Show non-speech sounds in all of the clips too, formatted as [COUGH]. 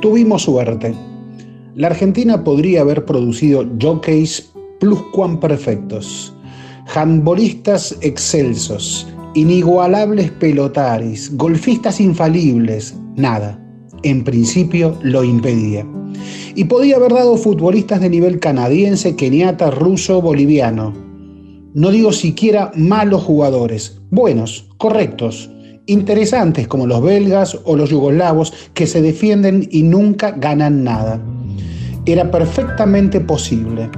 tuvimos suerte. La Argentina podría haber producido jockeys perfectos, handbolistas excelsos, inigualables pelotaris, golfistas infalibles, nada. En principio lo impedía. Y podía haber dado futbolistas de nivel canadiense, keniata, ruso, boliviano. No digo siquiera malos jugadores, buenos, correctos, interesantes como los belgas o los yugoslavos que se defienden y nunca ganan nada. Era perfectamente posible.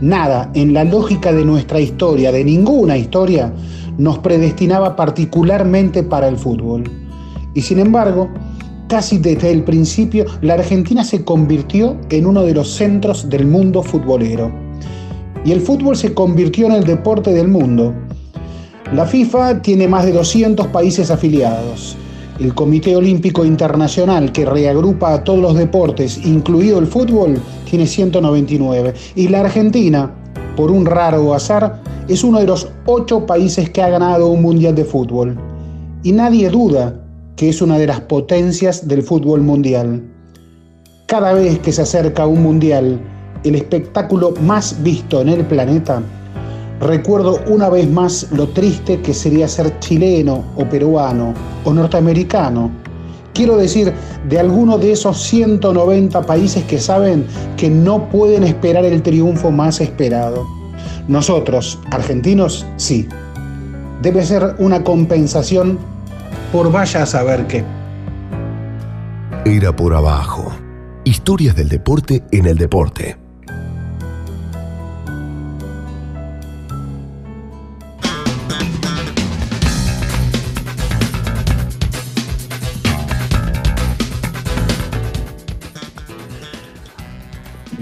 Nada en la lógica de nuestra historia, de ninguna historia, nos predestinaba particularmente para el fútbol. Y sin embargo, casi desde el principio, la Argentina se convirtió en uno de los centros del mundo futbolero. Y el fútbol se convirtió en el deporte del mundo. La FIFA tiene más de 200 países afiliados. El Comité Olímpico Internacional, que reagrupa a todos los deportes, incluido el fútbol, tiene 199. Y la Argentina, por un raro azar, es uno de los ocho países que ha ganado un mundial de fútbol. Y nadie duda que es una de las potencias del fútbol mundial. Cada vez que se acerca un mundial, el espectáculo más visto en el planeta, Recuerdo una vez más lo triste que sería ser chileno o peruano o norteamericano. Quiero decir, de alguno de esos 190 países que saben que no pueden esperar el triunfo más esperado. Nosotros, argentinos, sí. Debe ser una compensación por vaya a saber qué. Era por abajo. Historias del deporte en el deporte.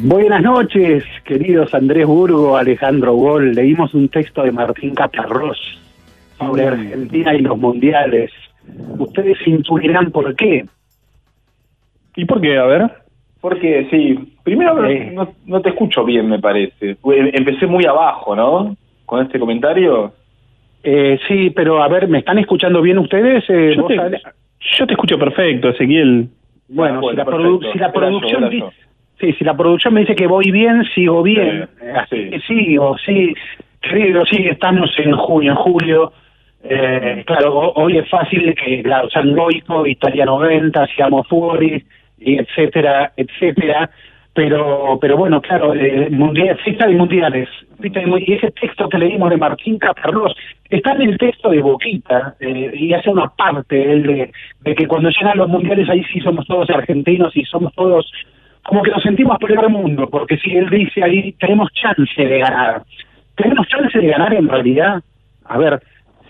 Buenas noches, queridos Andrés Burgo, Alejandro Gol. Leímos un texto de Martín Caparrós sobre Argentina y los mundiales. Ustedes intuirán por qué. ¿Y por qué? A ver. Porque, sí, primero no, te escucho bien, me parece. Empecé muy abajo, ¿no? Con este comentario. Eh, sí, pero a ver, ¿me están escuchando bien ustedes? Eh, yo, te, escucho perfecto, Ezequiel. Bueno, si, la producción... Sí, si la producción me dice que voy bien, sigo bien. Así que sigo, sí. Querido, sí, estamos en junio, en julio. Eh, claro, hoy es fácil que, claro, San Goico, Italia 90, seamos Fuori, y etcétera, etcétera. Pero, pero bueno, claro, eh, mundial, fiesta de mundiales. y ese texto que leímos de Martín Caparrós está en el texto de Boquita eh, y hace una parte él de, de que cuando llegan los mundiales ahí sí somos todos argentinos y somos todos como que nos sentimos el mundo, porque si él dice ahí, tenemos chance de ganar. Tenemos chance de ganar en realidad. A ver,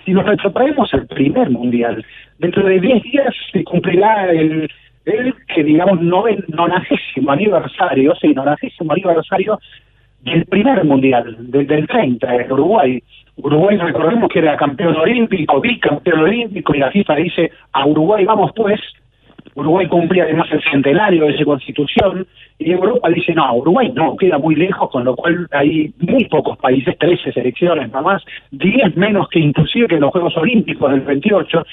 si nos retrotraemos al primer mundial, dentro de 10 días se cumplirá el, el que digamos no nonagésimo aniversario, sí, nonagésimo aniversario del primer mundial, del, del 30, en Uruguay. Uruguay, recordemos que era campeón olímpico, bicampeón olímpico, y la FIFA dice, a Uruguay vamos pues, Uruguay cumplía además el centenario de su constitución, y Europa dice, no, Uruguay no, queda muy lejos, con lo cual hay muy pocos países, 13 selecciones nada más, 10 menos que inclusive que los Juegos Olímpicos del 28,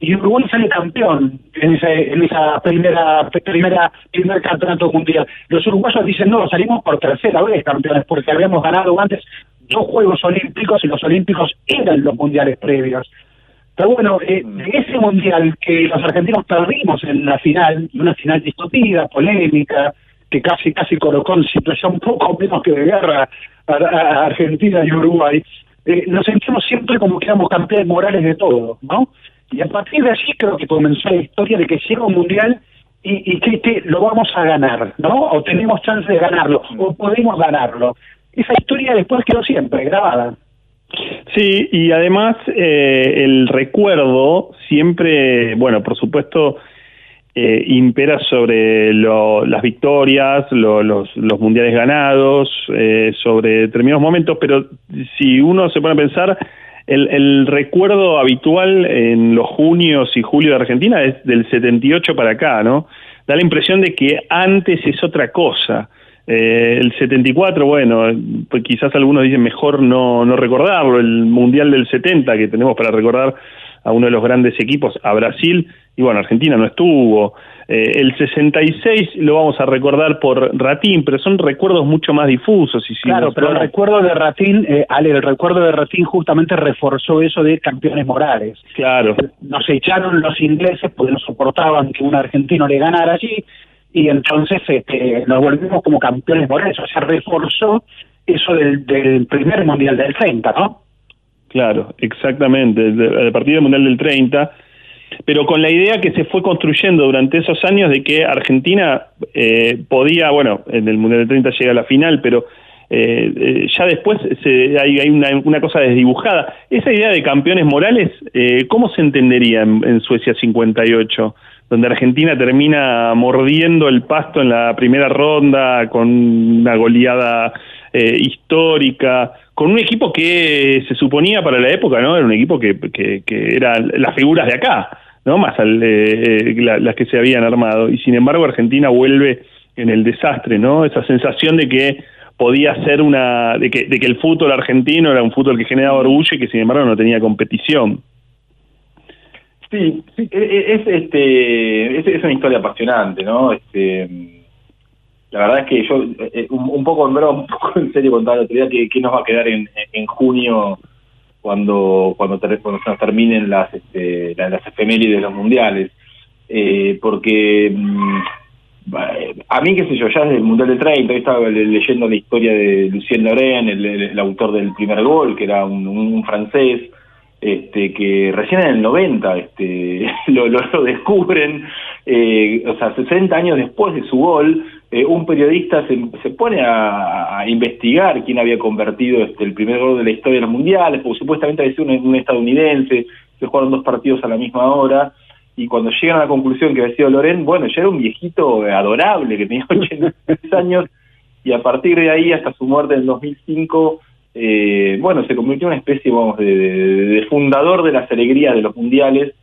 y Uruguay sale campeón en, ese, esa primera, primera primer campeonato mundial. Los uruguayos dicen, no, salimos por tercera vez campeones, porque habíamos ganado antes dos Juegos Olímpicos y los Olímpicos eran los mundiales previos. Pero bueno, eh, ese mundial que los argentinos perdimos en la final, una final discutida, polémica, que casi casi colocó en situación poco menos que de guerra a, Argentina y Uruguay, eh, nos sentimos siempre como que éramos campeones morales de todo, ¿no? Y a partir de allí creo que comenzó la historia de que llega un mundial y, y que, lo vamos a ganar, ¿no? O tenemos chance de ganarlo, o podemos ganarlo. Esa historia después quedó siempre grabada. Sí, y además eh, el recuerdo siempre, bueno, por supuesto, eh, impera sobre las victorias, los, mundiales ganados, eh, sobre determinados momentos, pero si uno se pone a pensar, el, el, recuerdo habitual en los junios y julio de Argentina es del 78 para acá, ¿no? Da la impresión de que antes es otra cosa. Eh, el 74, bueno, pues quizás algunos dicen mejor no, no recordarlo, el Mundial del 70 que tenemos para recordar a uno de los grandes equipos, a Brasil, y bueno, Argentina no estuvo. Eh, el 66 lo vamos a recordar por Ratín, pero son recuerdos mucho más difusos. Y claro, pero el recuerdo de Ratín, eh, Ale, el recuerdo de Ratín justamente reforzó eso de campeones morales. Claro. Nos echaron los ingleses porque no soportaban que un argentino le ganara allí y entonces este, nos volvimos como campeones morales, o sea, reforzó eso del, del primer mundial del 30, ¿no? Claro, exactamente, el partido mundial del 30 pero con la idea que se fue construyendo durante esos años de que Argentina eh, podía, bueno, en el Mundial de 30 llega a la final, pero eh, eh, ya después se, hay, una, cosa desdibujada. Esa idea de campeones morales, ¿cómo se entendería en, Suecia 58? Donde Argentina termina mordiendo el pasto en la primera ronda con una goleada histórica, con un equipo que se suponía para la época, ¿no? Era un equipo que, que, que eran las figuras de acá. ¿no? Más al, eh, las que se habían armado. Y sin embargo Argentina vuelve en el desastre, ¿no? Esa sensación de que podía ser una, de que, de que el fútbol argentino era un fútbol que generaba orgullo y que sin embargo no tenía competición. Sí, sí e, e, es, este, es, una historia apasionante, ¿no? Este, la verdad es que yo, eh, un, poco en broma, [LAUGHS] un poco en serio contaba la día que, que nos va a quedar en, en junio cuando cuando, se terminen las este, las, efemérides de los mundiales eh, porque mm, a mí qué sé yo ya desde el mundial del 30 estaba leyendo la historia de Lucien Loren el, autor del primer gol que era un, francés este que recién en el 90 este [LAUGHS] lo, descubren eh, o sea 60 años después de su gol eh, un periodista se, pone a, investigar quién había convertido este, el primer gol de la historia de los mundiales, porque supuestamente había sido un, estadounidense, se jugaron dos partidos a la misma hora, y cuando llegan a la conclusión que había sido Loren, bueno, ya era un viejito adorable que tenía [LAUGHS] 86 años, y a partir de ahí hasta su muerte en 2005, eh, bueno, se convirtió en una especie, vamos, de, de fundador de las alegrías de los mundiales.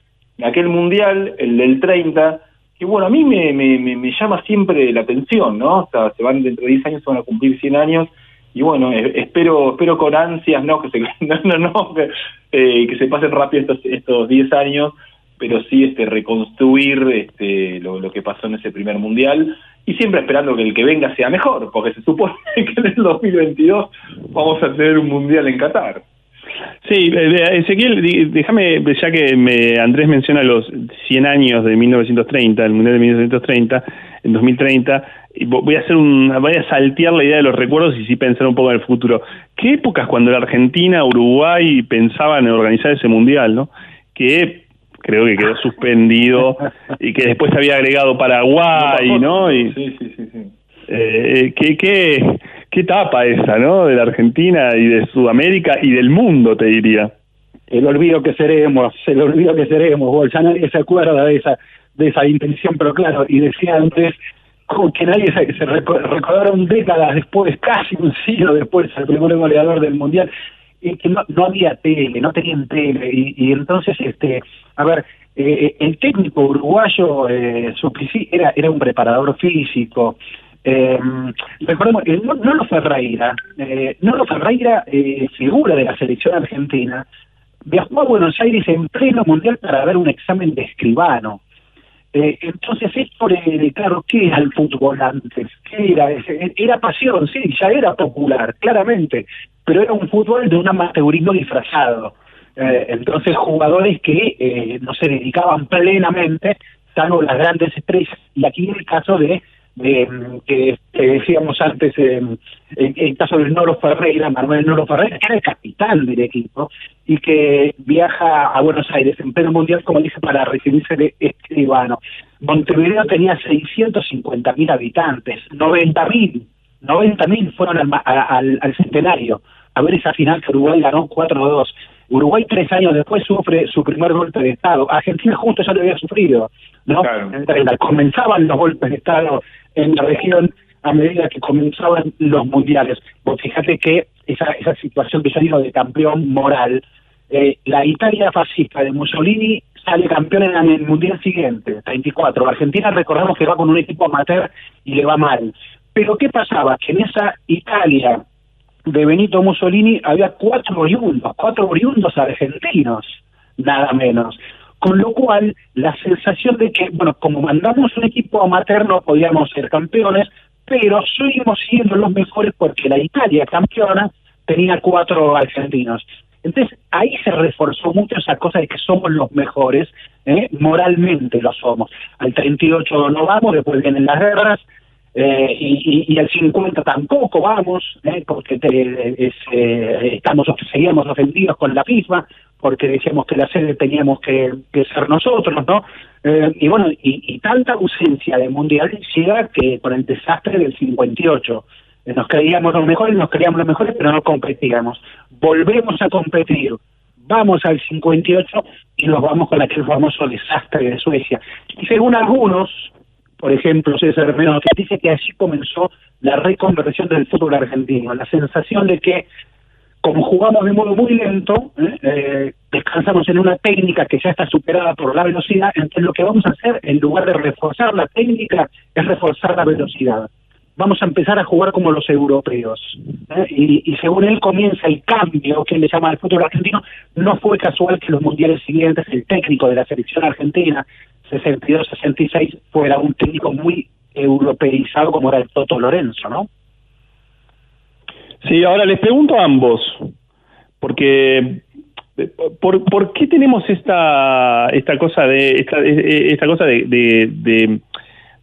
Aquel mundial, el del 30, que bueno, a mí me, me, me, llama siempre la atención, ¿no? O sea, se van dentro de 10 años, se van a cumplir 100 años, y bueno, espero espero con ansias, ¿no? Que se, [LAUGHS] no, no, que, eh, que se pasen rápido estos, estos 10 años, pero sí este reconstruir este lo que pasó en ese primer mundial, y siempre esperando que el que venga sea mejor, porque se supone [LAUGHS] que en el 2022 vamos a tener un mundial en Qatar. Sí, Ezequiel, déjame, ya que me, Andrés menciona los 100 años de 1930, el Mundial de 1930, en 2030, y voy a hacer un, voy a saltear la idea de los recuerdos y sí pensar un poco en el futuro. ¿Qué épocas cuando la Argentina, Uruguay pensaban en organizar ese Mundial, no? Que creo que quedó suspendido y que después se había agregado Paraguay, ¿no? Y, sí, sí, sí. sí. Eh, ¿qué, qué, qué etapa esa, ¿no? De la Argentina y de Sudamérica y del mundo, te diría. El olvido que seremos, el olvido que seremos, ya nadie se acuerda de esa, de esa intención, pero claro, y decía antes que nadie se, se recordaron décadas después, casi un siglo después, el primer goleador del Mundial, que no, no había tele, no tenían tele, y, entonces, este, a ver, eh, el técnico uruguayo eh, era, era un preparador físico, eh, recordemos, eh, Nolo Ferreira, eh, Nolo Ferreira, eh, figura de la selección argentina, viajó a Buenos Aires en pleno mundial para ver un examen de escribano. Eh, entonces, esto, de, claro, ¿qué era el fútbol antes? ¿Qué era? Era pasión, sí, ya era popular, claramente, pero era un fútbol de un amateurismo disfrazado. Eh, entonces, jugadores que no se dedicaban plenamente, salvo las grandes estrellas, y aquí en el caso de que, decíamos antes, en el caso del Noro Ferreira, Manuel Noro Ferreira, que era el capitán del equipo y que viaja a Buenos Aires en pleno mundial, como dice, para recibirse de escribano. Montevideo tenía 650 mil habitantes, 90 mil, 90 mil fueron al, al, al centenario a ver esa final que Uruguay ganó 4-2. Uruguay tres años después sufre su primer golpe de Estado. Argentina justo ya lo había sufrido, ¿no? Comenzaban los golpes de Estado en la región a medida que comenzaban los mundiales. Fíjate que esa, esa situación que digo de campeón moral, eh, la Italia fascista de Mussolini sale campeón en el mundial siguiente, 34. Argentina recordamos que va con un equipo amateur y le va mal. Pero ¿qué pasaba? Que en esa Italia de Benito Mussolini había cuatro oriundos, cuatro oriundos argentinos, nada menos. Con lo cual, la sensación de que, bueno, como mandamos un equipo amateur no podíamos ser campeones, pero seguimos siendo los mejores porque la Italia campeona tenía cuatro argentinos. Entonces ahí se reforzó mucho esa cosa de que somos los mejores, ¿eh? moralmente lo somos. Al 38 no vamos, después vienen las guerras, eh, y, y, al 50 tampoco vamos, ¿eh? porque eh, estamos seguíamos ofendidos con la misma, porque decíamos que la sede teníamos que, ser nosotros, ¿no? Eh, y bueno, y, tanta ausencia de mundial llega que por el desastre del 58 nos creíamos los mejores, nos creíamos los mejores, pero no competíamos. Volvemos a competir, vamos al 58 y nos vamos con aquel famoso desastre de Suecia. Y según algunos, por ejemplo, César Menos, que dice que así comenzó la reconversión del fútbol argentino, la sensación de que como jugamos de modo muy lento, ¿eh? Eh, descansamos en una técnica que ya está superada por la velocidad, entonces lo que vamos a hacer, en lugar de reforzar la técnica, es reforzar la velocidad. Vamos a empezar a jugar como los europeos. ¿eh? Y, y, según él comienza el cambio que le llama al fútbol argentino, no fue casual que los mundiales siguientes el técnico de la selección argentina 62-66 fuera un técnico muy europeizado como era el Toto Lorenzo, ¿no? Sí, ahora les pregunto a ambos, porque ¿por, por qué tenemos esta esta cosa de esta, esta cosa de, de,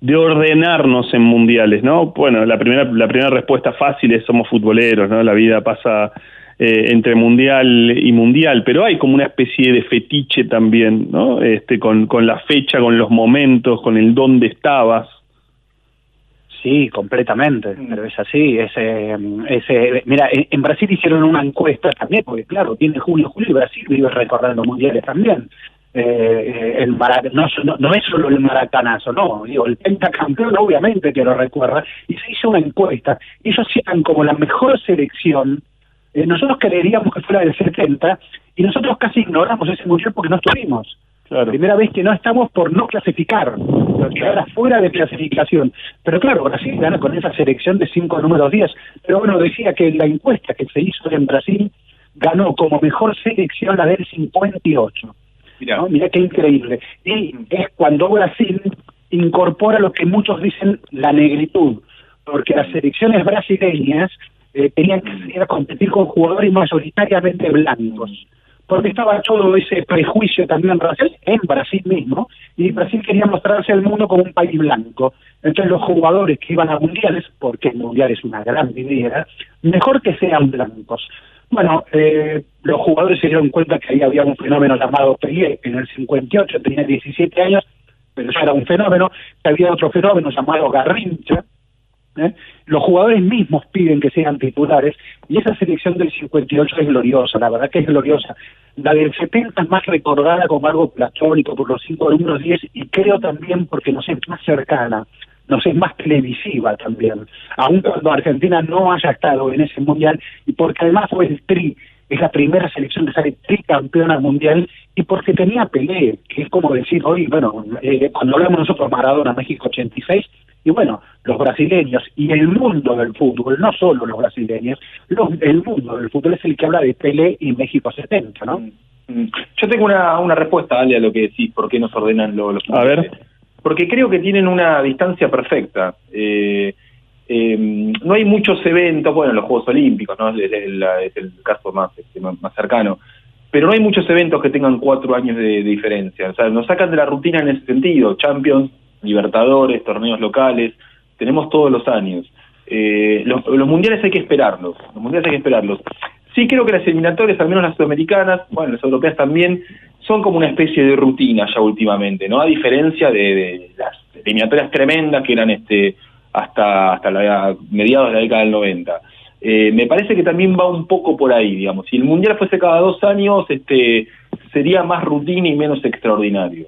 de, ordenarnos en mundiales, ¿no? Bueno, la primera la primera respuesta fácil es somos futboleros, ¿no? La vida pasa eh, entre mundial y mundial, pero hay como una especie de fetiche también, ¿no? Este, con, con la fecha, con los momentos, con el dónde estabas. Sí, completamente, mm. pero es así. Ese, ese, mira, en, Brasil hicieron una encuesta también, porque claro, tiene julio, julio y Brasil vive recordando mundiales también. Eh, el no, no, es solo el maracanazo, no, digo, el pentacampeón obviamente que lo recuerda, y se hizo una encuesta, ellos citan como la mejor selección eh, nosotros creeríamos que fuera del 70 y nosotros casi ignoramos ese mundial porque no estuvimos. Primera vez que no estamos por no clasificar, quedar fuera de clasificación. Pero claro, Brasil gana con esa selección de cinco números 10. Pero bueno, decía que la encuesta que se hizo en Brasil ganó como mejor selección la del 58. Mira, ¿no? Mira qué increíble. Y es cuando Brasil incorpora lo que muchos dicen la negritud, porque las selecciones brasileñas eh, tenían que ir a competir con jugadores mayoritariamente blancos, porque estaba todo ese prejuicio también racial en Brasil mismo, y Brasil quería mostrarse al mundo como un país blanco. Entonces los jugadores que iban a mundiales, porque el mundial es una gran idea, mejor que sean blancos. Bueno, eh, los jugadores se dieron cuenta que ahí había un fenómeno llamado Pelé, en el 58 tenía 17 años, pero ya era un fenómeno, que había otro fenómeno llamado Garrincha, ¿eh? Los jugadores mismos piden que sean titulares y esa selección del 58 es gloriosa, la verdad que es gloriosa. La del 70 es más recordada como algo platónico por los cinco números 10 y creo también porque nos es más cercana, nos es más televisiva también, aun cuando Argentina no haya estado en ese mundial y porque además fue el tri, es la primera selección que sale tricampeona mundial y porque tenía Pelé, que es como decir hoy, bueno, eh, cuando hablamos nosotros Maradona, México 86, y bueno, los brasileños y el mundo del fútbol, no solo los brasileños, los, el mundo del fútbol es el que habla de Pelé y México 70, ¿no? Mm, mm. Yo tengo una, una respuesta, Ale, a lo que decís, por qué nos ordenan los... a ver. Porque creo que tienen una distancia perfecta. Eh, eh, no hay muchos eventos, bueno, los Juegos Olímpicos, ¿no? Es el, caso más, este, más, cercano, pero no hay muchos eventos que tengan cuatro años de, de, diferencia. O sea, nos sacan de la rutina en ese sentido. Champions, Libertadores, torneos locales, tenemos todos los años. Eh, los, mundiales hay que esperarlos, los mundiales hay que esperarlos. Sí creo que las eliminatorias, al menos las sudamericanas, bueno, las europeas también, son como una especie de rutina ya últimamente, ¿no? A diferencia de, las eliminatorias tremendas que eran este hasta hasta la, mediados de la década del 90. Eh, me parece que también va un poco por ahí, digamos. Si el mundial fuese cada dos años, este sería más rutina y menos extraordinario.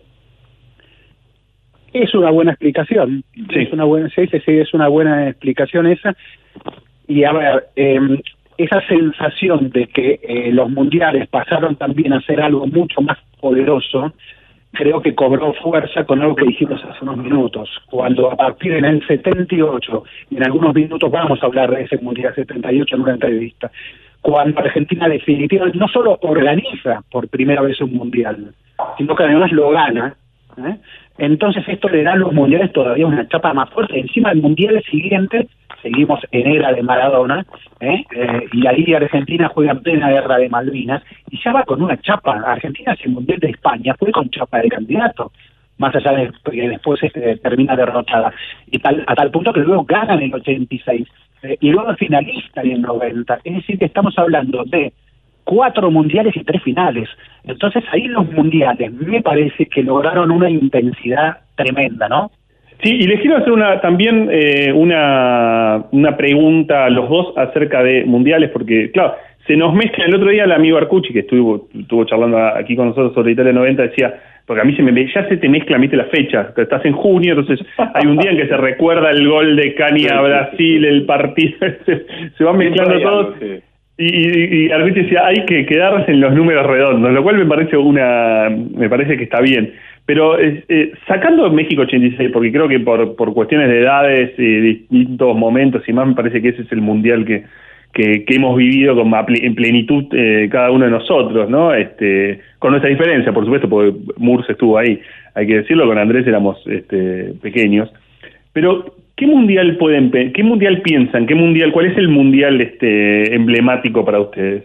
Es una buena explicación, sí. es una buena, sí, sí, es una buena explicación esa. Y a ver, em, esa sensación de que eh, los mundiales pasaron también a ser algo mucho más poderoso, creo que cobró fuerza con algo que dijimos hace unos minutos, cuando a partir del 78, y en algunos minutos vamos a hablar de ese Mundial 78 en una entrevista, cuando Argentina definitivamente no solo organiza por primera vez un mundial, sino que además lo gana, ¿eh? Entonces esto le da a los mundiales todavía una chapa más fuerte. Encima del mundial siguiente seguimos en era de Maradona, ¿eh? Eh, y ahí Argentina juega en plena guerra de Malvinas, y ya va con una chapa. Argentina, ese mundial de España, fue con chapa de candidato más allá de que después este, termina derrotada. Y tal, a tal punto que luego ganan en el 86 eh, y luego finalista en el 90. Es decir, que estamos hablando de cuatro mundiales y tres finales. Entonces ahí los mundiales me parece que lograron una intensidad tremenda, ¿no? Sí, y les quiero hacer una también eh, una, una pregunta a los dos acerca de mundiales, porque, claro, se nos mezcla. El otro día el amigo Arcucci, que estuvo, estuvo charlando aquí con nosotros sobre Italia 90, decía, porque a mí se me ya se te mezcla, viste, la fecha, estás en junio, entonces hay un día en que se recuerda el gol de Cani a Brasil, el partido, [LAUGHS] se, va mezclando todo. Y, y, y decía, hay que quedarse en los números redondos, lo cual me parece una, me parece que está bien. Pero eh, sacando México 86, porque creo que por, por cuestiones de edades y distintos momentos y más, me parece que ese es el mundial que, que, hemos vivido con, en plenitud eh, cada uno de nosotros, ¿no? Este, con nuestra diferencia, por supuesto, porque Murs estuvo ahí, hay que decirlo, con Andrés éramos este, pequeños. Pero, ¿qué mundial pueden, qué mundial piensan? ¿Qué mundial, cuál es el mundial este emblemático para ustedes?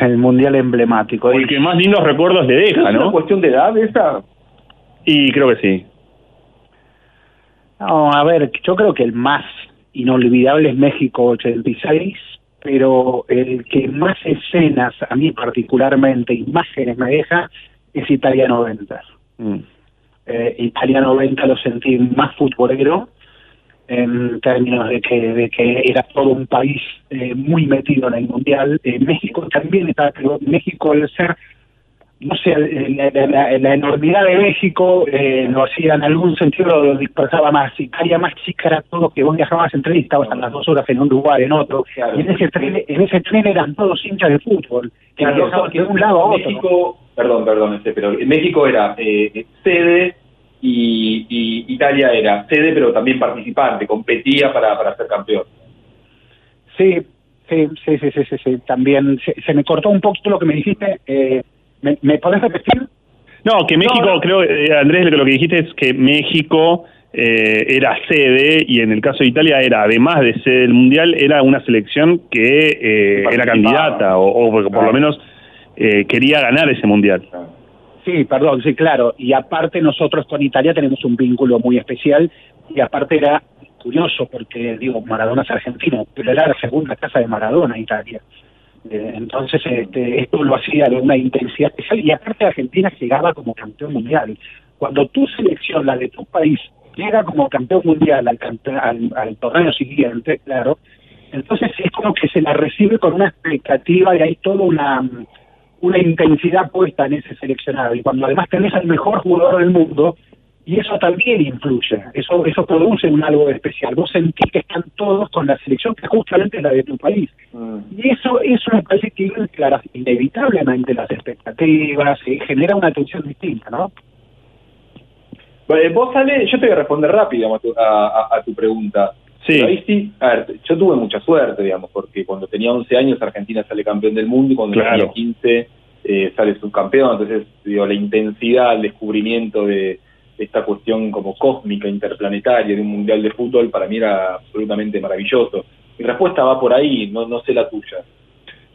El mundial emblemático. El que más lindos recuerdos le deja, ¿no? ¿Es una cuestión de edad esa? Y creo que sí. No, a ver, yo creo que el más inolvidable es México 86, pero el que más escenas, a mí particularmente, imágenes me deja, es Italia 90. Mm. Eh, Italia 90 lo sentí más futbolero, en términos de que, de que era todo un país eh, muy metido en el mundial. Eh, México también está, pero México al ser no sé, la, enormidad de México eh, lo hacía en algún sentido, lo dispersaba más. Italia más chica era todo que vos viajabas en tren y estabas a las dos horas en un lugar, en otro. Y en ese tren en ese tren eran todos hinchas de fútbol, que viajaban de un lado a otro. México, perdón, perdón, este, pero México era eh, sede y, y, Italia era sede, pero también participante, competía para, para ser campeón. Sí, sí, sí, sí, sí, sí, también se, se me cortó un poquito lo que me dijiste. Eh, ¿Me, me podés repetir? No, que México, creo, eh, Andrés, lo que dijiste es que México eh, era sede y en el caso de Italia era, además de sede del Mundial, era una selección que eh, era candidata o, por lo menos quería ganar ese Mundial. Sí, perdón, sí, claro. Y aparte nosotros con Italia tenemos un vínculo muy especial y aparte era curioso porque, digo, Maradona es argentino, pero era la segunda casa de Maradona Italia. Eh, entonces, este, esto lo hacía de una intensidad especial y aparte Argentina llegaba como campeón mundial. Cuando tu selección, la de tu país, llega como campeón mundial al, al, al torneo siguiente, claro, entonces es como que se la recibe con una expectativa y hay toda una, una intensidad puesta en ese seleccionado. Y cuando además tenés al mejor jugador del mundo, y eso también influye, eso eso produce un algo especial. Vos sentís que están todos con la selección que justamente es la de tu país. Mm. Y eso eso me parece que claro, inevitablemente las expectativas, y genera una atención distinta, ¿no? vos, Ale, yo te voy a responder rápido a, tu pregunta. Sí. Ahí sí, a ver, yo tuve mucha suerte, digamos, porque cuando tenía 11 años Argentina sale campeón del mundo y cuando tenía 15 eh, sale subcampeón. Entonces, digo, la intensidad, el descubrimiento de esta cuestión como cósmica, interplanetaria de un mundial de fútbol, para mí era absolutamente maravilloso. Mi respuesta va por ahí, no, no sé la tuya.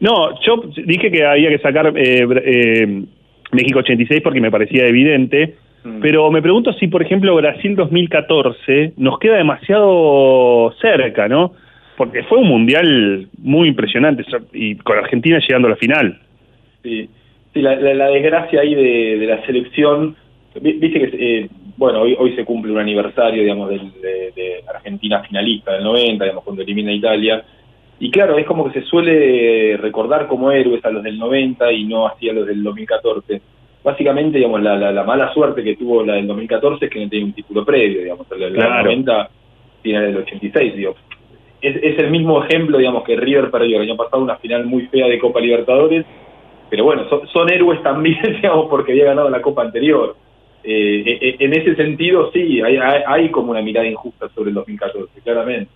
No, yo dije que había que sacar eh, eh, México 86 porque me parecía evidente, mm. pero me pregunto si, por ejemplo, Brasil 2014 nos queda demasiado cerca, ¿no? Porque fue un mundial muy impresionante y con Argentina llegando a la final. Sí, sí la, desgracia ahí de, de la selección Viste que, eh, bueno, hoy, hoy se cumple un aniversario, digamos, de, Argentina finalista del 90, digamos, cuando elimina a Italia. Y claro, es como que se suele recordar como héroes a los del 90 y no así a los del 2014. Básicamente, digamos, la, la, mala suerte que tuvo la del 2014 es que no tenía un título previo, digamos, la del 90 tiene el 86, digo. Es, es el mismo ejemplo, digamos, que River perdió el año pasado una final muy fea de Copa Libertadores, pero bueno, son, son héroes también, [LAUGHS] digamos, porque había ganado la Copa anterior. Eh, eh, eh, en ese sentido, sí, hay, hay, como una mirada injusta sobre el 2014, claramente.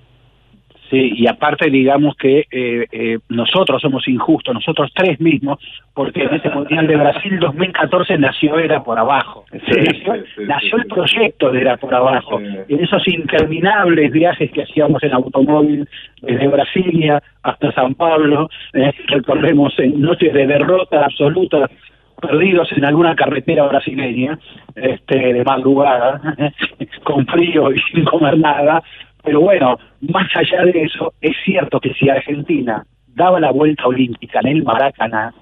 Sí, y aparte digamos que eh, eh, nosotros somos injustos, nosotros tres mismos, porque en ese Mundial de Brasil 2014 nació Era por abajo. nació, el proyecto de Era por abajo. En esos interminables viajes que hacíamos en automóvil desde Brasilia hasta San Pablo, eh, recordemos en noches de derrota absoluta perdidos en alguna carretera brasileña, este, de madrugada, [LAUGHS] con frío y sin comer nada, pero bueno, más allá de eso, es cierto que si Argentina daba la vuelta olímpica en el Maracaná,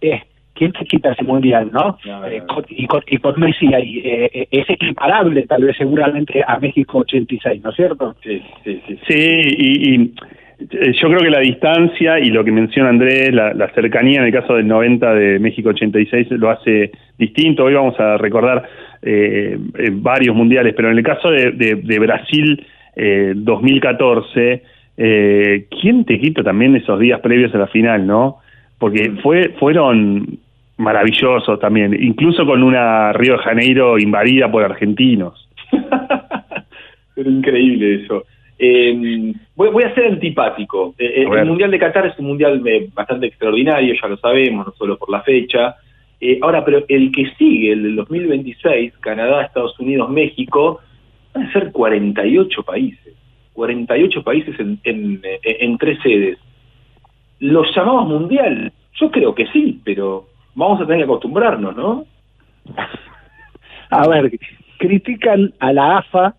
eh, ¿quién te quita ese mundial, no? Eh, y, con, y, con, Messi ahí, eh, eh, es equiparable tal vez seguramente a México 86, ¿no es cierto? Sí, sí, sí. Sí, y, yo creo que la distancia y lo que menciona Andrés, la, cercanía en el caso del 90 de México 86 lo hace distinto. Hoy vamos a recordar varios mundiales, pero en el caso de, Brasil eh, 2014, eh, ¿quién te quita también esos días previos a la final, no? Porque fue, fueron maravillosos también, incluso con una Río de Janeiro invadida por argentinos. [LAUGHS] Pero increíble eso. Eh, voy, a ser antipático. Eh, eh, el Mundial de Qatar es un mundial bastante extraordinario, ya lo sabemos, no solo por la fecha. ahora, pero el que sigue, el del 2026, Canadá, Estados Unidos, México, van a ser 48 países, 48 países en, en, en tres sedes. ¿Los llamamos mundial? Yo creo que sí, pero vamos a tener que acostumbrarnos, ¿no? [LAUGHS] A ver, critican a la AFA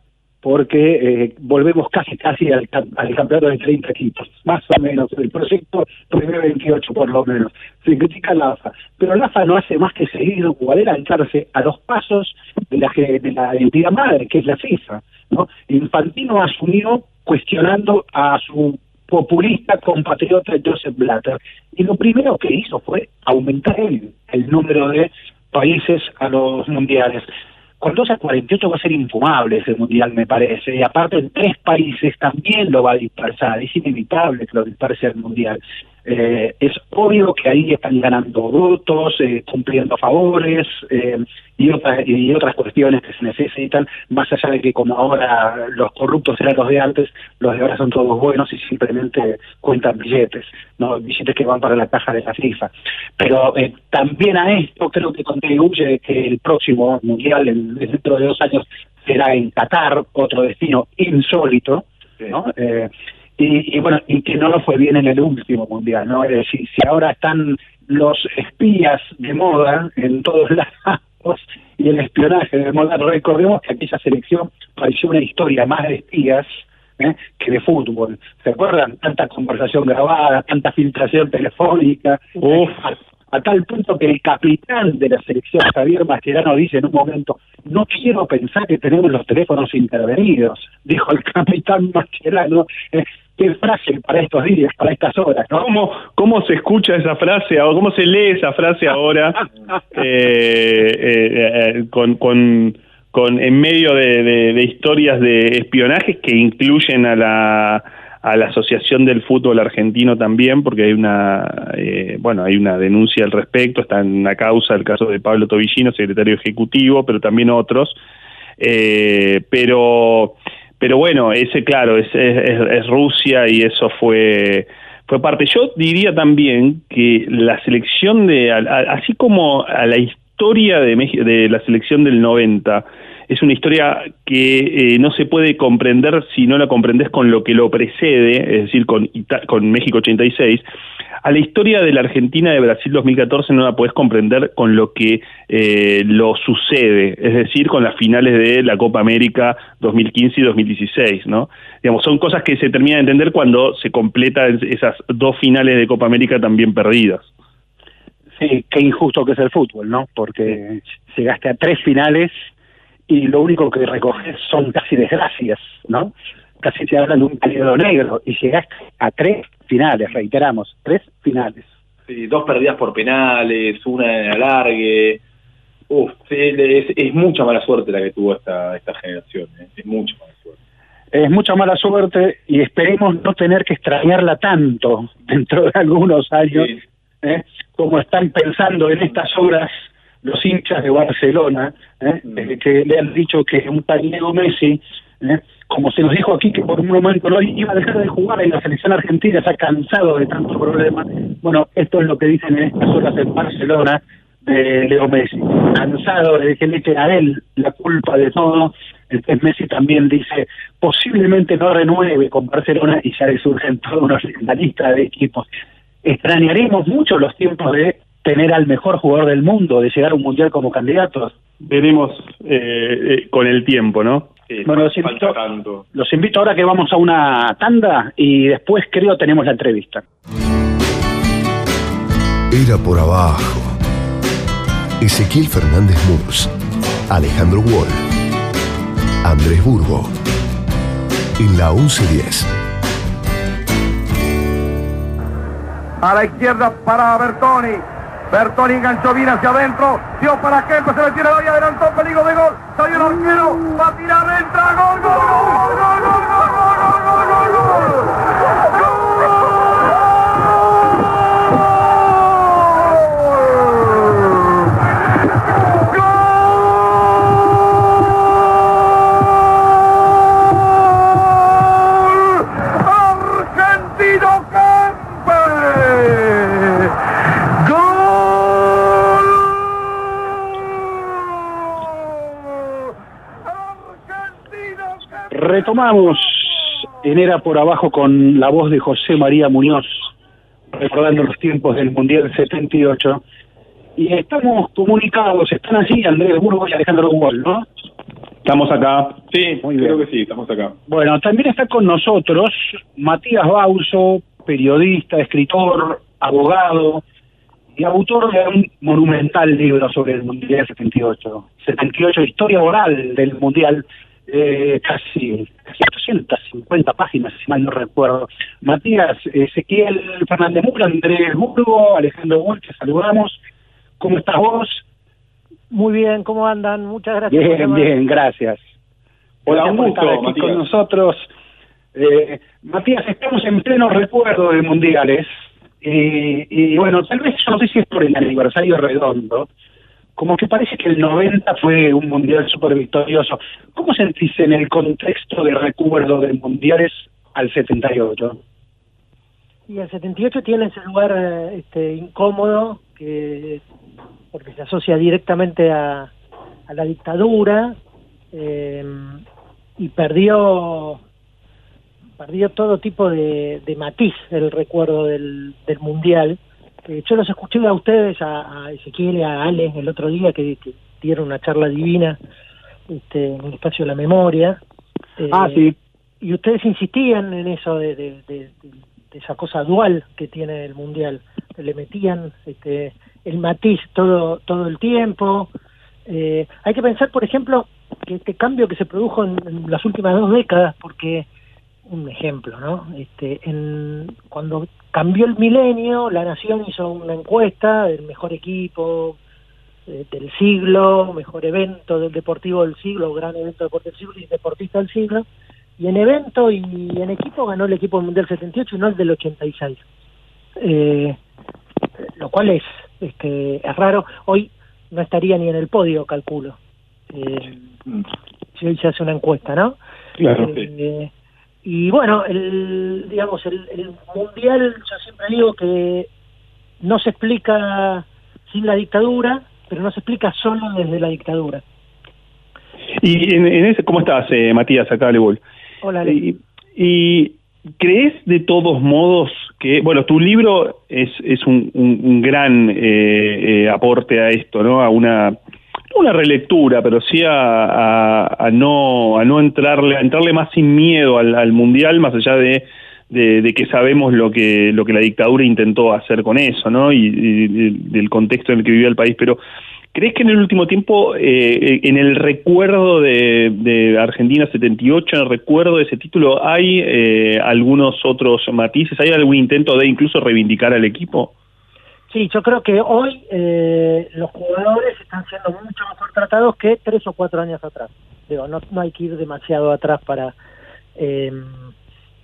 porque eh, volvemos casi casi al, campeonato de 30 equipos, más o menos, el proyecto primero 28 por lo menos, se critica la AFA, pero la AFA no hace más que seguir o adelantarse a los pasos de la, de entidad madre, que es la FIFA. ¿no? Infantino asumió cuestionando a su populista compatriota Joseph Blatter, y lo primero que hizo fue aumentar el, el número de países a los mundiales con 2 a 48 va a ser infumable ese mundial, me parece. Y aparte, en tres países también lo va a dispersar. Es inevitable que lo disperse el mundial. Eh, es obvio que ahí están ganando votos, eh, cumpliendo favores eh, y, otras y otras cuestiones que se necesitan, más allá de que como ahora los corruptos eran los de antes, los de ahora son todos buenos y simplemente cuentan billetes, no billetes que van para la caja de la FIFA. Pero también a esto creo que contribuye que el próximo mundial, dentro de dos años, será en Qatar, otro destino insólito, ¿no? Y, bueno, y que no lo fue bien en el último mundial, ¿no? Es decir, si ahora están los espías de moda en todos [LAUGHS] lados y el espionaje de moda, recordemos que aquella selección pareció una historia más de espías ¿eh? que de fútbol. ¿Se acuerdan? Tanta conversación grabada, tanta filtración telefónica. Uf a tal punto que el capitán de la selección, Javier Mascherano, dice en un momento, no quiero pensar que tenemos los teléfonos intervenidos, dijo el [LAUGHS] capitán Mascherano. Eh, qué frase para estos días, para estas horas, ¿no? ¿Cómo, cómo se escucha esa frase o cómo se lee esa frase ahora [LAUGHS] eh, eh, con, con, con, en medio de historias de espionaje que incluyen a la a la Asociación del Fútbol Argentino también, porque hay una, eh, bueno, hay una denuncia al respecto, está en la causa el caso de Pablo Tobillino, secretario ejecutivo, pero también otros. Eh, pero, pero bueno, ese claro, es, es, Rusia y eso fue fue parte. Yo diría también que la selección de, así como a la historia de, de la selección del 90, es una historia que eh, no se puede comprender si no la comprendes con lo que lo precede, es decir, con, con México 86. A la historia de la Argentina de Brasil 2014 no la puedes comprender con lo que eh, lo sucede, es decir, con las finales de la Copa América 2015 y 2016, ¿no? Digamos, son cosas que se terminan de entender cuando se completan esas dos finales de Copa América también perdidas. Sí, qué injusto que es el fútbol, ¿no? Porque llegaste a tres finales y lo único que recoges son casi desgracias, ¿no? Casi te hablan de un periodo negro y llegaste a tres finales, reiteramos, tres finales. Sí, dos perdidas por penales, una en alargue. Uf, es, mucha mala suerte la que tuvo esta, esta generación, ¿eh? es mucha mala suerte. Es mucha mala suerte y esperemos no tener que extrañarla tanto dentro de algunos años, ¿eh? como están pensando en estas obras los hinchas de Barcelona, ¿eh? que le han dicho que un tal Messi ¿eh? como se nos dijo aquí que por un momento no iba a dejar de jugar en la selección argentina, ya cansado de tantos problemas. Bueno, esto es lo que dicen en estas horas en Barcelona de Leo Messi, cansado de que le eche a él la culpa de todo. Entonces Messi también dice, posiblemente no renueve con Barcelona y ya le surgen toda una, lista de equipos. Extrañaremos mucho los tiempos de tener al mejor jugador del mundo, de llegar a un mundial como candidatos. Veremos eh, eh, con el tiempo, ¿no? bueno, los invito, los invito ahora que vamos a una tanda y después creo tenemos la entrevista. Era por abajo. Ezequiel Fernández Murs, Alejandro Wall, Andrés Burgo, en la 1110. A la izquierda para Bertoni. Bertoni enganchó bien hacia adentro. Dio para que se le tira el área, adelantó peligro de gol. Salió el arquero. Va a tirar, entra. Gol, gol, gol, gol, gol, gol, Retomamos en Era por Abajo con la voz de José María Muñoz, recordando los tiempos del Mundial 78. Y estamos comunicados, están allí Andrés Burgos y Alejandro Gol, ¿no? Estamos acá. Sí, Muy bien. creo que sí, estamos acá. Bueno, también está con nosotros Matías Bauso, periodista, escritor, abogado y autor de un monumental libro sobre el Mundial 78. 78, historia oral del Mundial eh, casi, 150 páginas, si mal no recuerdo. Matías, Ezequiel Fernández Mura, Andrés Burgo, Alejandro Wolf, saludamos. ¿Cómo estás vos? Muy bien, ¿cómo andan? Muchas gracias. Bien, bien, gracias. Hola, un gusto, aquí con nosotros. Eh, Matías, estamos en pleno recuerdo de mundiales. Y, y bueno, tal vez, no sé si es por el aniversario redondo, como que parece que el 90 fue un mundial súper victorioso. ¿Cómo sentís en el contexto de recuerdo de mundiales al 78? Y el 78 tiene ese lugar eh, este, incómodo que porque se asocia directamente a, la dictadura eh, y perdió perdió todo tipo de, matiz el recuerdo del, del mundial yo los escuché a ustedes, a, Ezequiel y a Ale el otro día que, dieron una charla divina este, en el espacio de la memoria. ah, sí. Y ustedes insistían en eso de, esa cosa dual que tiene el mundial. Le metían este, el matiz todo, todo el tiempo. Eh, hay que pensar, por ejemplo, que este cambio que se produjo en las últimas dos décadas, porque un ejemplo, ¿no? Este, en, cuando cambió el milenio, la Nación hizo una encuesta del mejor equipo eh, del siglo, mejor evento del deportivo del siglo, gran evento deportivo del siglo y deportista del siglo, y en evento y en equipo ganó el equipo del Mundial 78 y no el del 86. Eh, lo cual es, este, es raro. Hoy no estaría ni en el podio, calculo. Eh, si hoy se hace una encuesta, ¿no? Claro. Eh, y bueno, el, digamos, el, mundial, yo siempre digo que no se explica sin la dictadura, pero no se explica solo desde la dictadura. Y en, ese, ¿cómo estás, eh, Matías, acá de Hola, y, crees de todos modos que, bueno, tu libro es, es un, un, gran eh, eh, aporte a esto, ¿no? A una una relectura, pero sí a, a, no, a no entrarle, a entrarle más sin miedo al, mundial, más allá de, de, que sabemos lo que, lo que la dictadura intentó hacer con eso, ¿no? Y, del contexto en el que vivía el país. Pero, ¿crees que en el último tiempo, eh, en el recuerdo de, de, Argentina 78, en el recuerdo de ese título, hay eh, algunos otros matices? ¿Hay algún intento de incluso reivindicar al equipo? Sí, yo creo que hoy eh, los jugadores están siendo mucho mejor tratados que tres o cuatro años atrás. Digo, no, no hay que ir demasiado atrás para... Eh,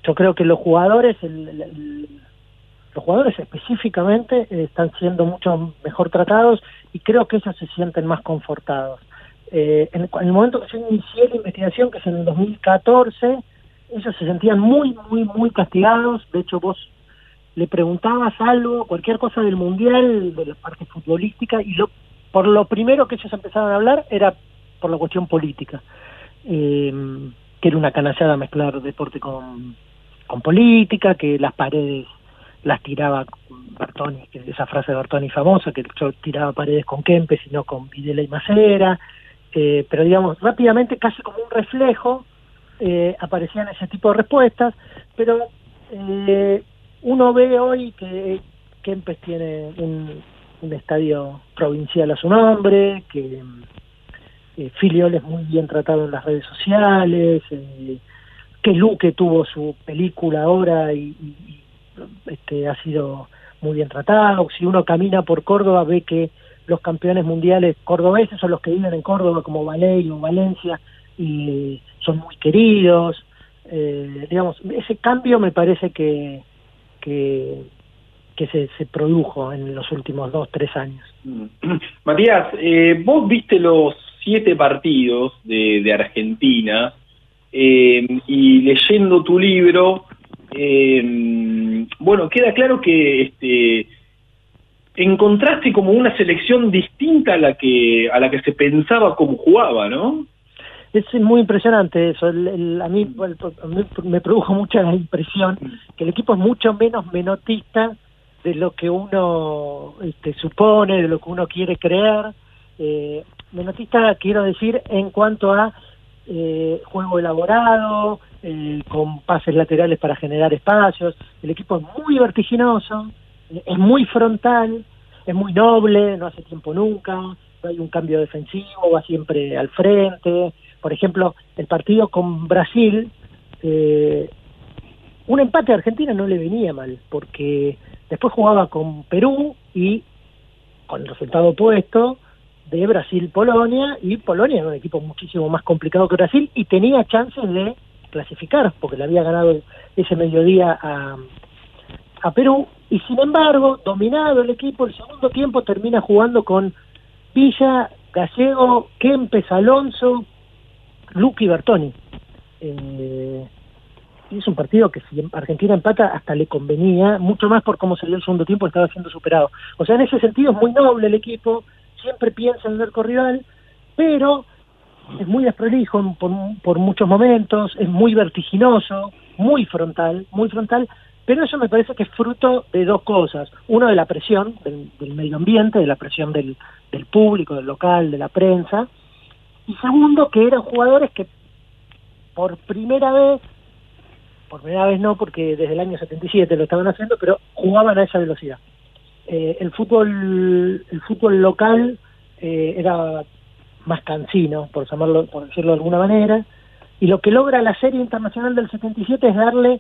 yo creo que los jugadores, los jugadores específicamente están siendo mucho mejor tratados y creo que ellos se sienten más confortados. Eh, en, el momento que yo inicié la investigación, que es en el 2014, ellos se sentían muy, muy, muy castigados. De hecho, vos le preguntabas algo, cualquier cosa del mundial, de la parte futbolística, y lo, por lo primero que ellos empezaban a hablar era por la cuestión política, eh, que era una canallada mezclar deporte con, política, que las paredes las tiraba Bertoni, esa frase de Bertoni famosa, que yo tiraba paredes con Kempes y no con Videla y Macera, eh, pero digamos, rápidamente, casi como un reflejo, eh, aparecían ese tipo de respuestas, pero eh, uno ve hoy que Kempes tiene un, estadio provincial a su nombre, que eh, Filiol es muy bien tratado en las redes sociales, eh, que Luque tuvo su película ahora y, este, ha sido muy bien tratado. Si uno camina por Córdoba ve que los campeones mundiales cordobeses son los que viven en Córdoba como Valey o Valencia y son muy queridos. Eh, digamos, ese cambio me parece que, que, que se, se, produjo en los últimos dos, tres años. [CLEARS THROAT] Matías, eh, vos viste los siete partidos de, Argentina eh, y leyendo tu libro, eh, bueno, queda claro que este, encontraste como una selección distinta a la que a la que se pensaba cómo jugaba, ¿no? Es muy impresionante eso. a, mí, me produjo mucha [LAUGHS] impresión que el equipo es mucho menos menotista de lo que uno este, supone, de lo que uno quiere creer. Eh, menotista quiero decir en cuanto a eh, juego elaborado, eh, con pases laterales para generar espacios. El equipo es muy vertiginoso, es muy frontal, es muy noble, no hace tiempo nunca, no hay un cambio defensivo, va siempre al frente. Por ejemplo, el partido con Brasil, eh, un empate a Argentina no le venía mal, porque después jugaba con Perú y con el resultado opuesto de Brasil-Polonia, y Polonia era un equipo muchísimo más complicado que Brasil y tenía chances de clasificar, porque le había ganado ese mediodía a, a Perú, y sin embargo, dominado el equipo, el segundo tiempo termina jugando con Villa, Gallego, Kempes, Alonso, Luque y Bertoni. Eh, es un partido que si Argentina empata hasta le convenía, mucho más por cómo salió el segundo tiempo, estaba siendo superado. O sea, en ese sentido es muy noble el equipo, siempre piensa en el rival, pero es muy desprolijo por, por muchos momentos, es muy vertiginoso, muy frontal, muy frontal, pero eso me parece que es fruto de dos cosas. Uno, de la presión del, medio ambiente, de la presión del, del, público, del local, de la prensa. Y segundo, que eran jugadores que por primera vez, por primera vez no, porque desde el año 77 lo estaban haciendo, pero jugaban a esa velocidad. Eh, el fútbol el fútbol local eh, era más cansino, por, llamarlo, por decirlo de alguna manera, y lo que logra la serie internacional del 77 es darle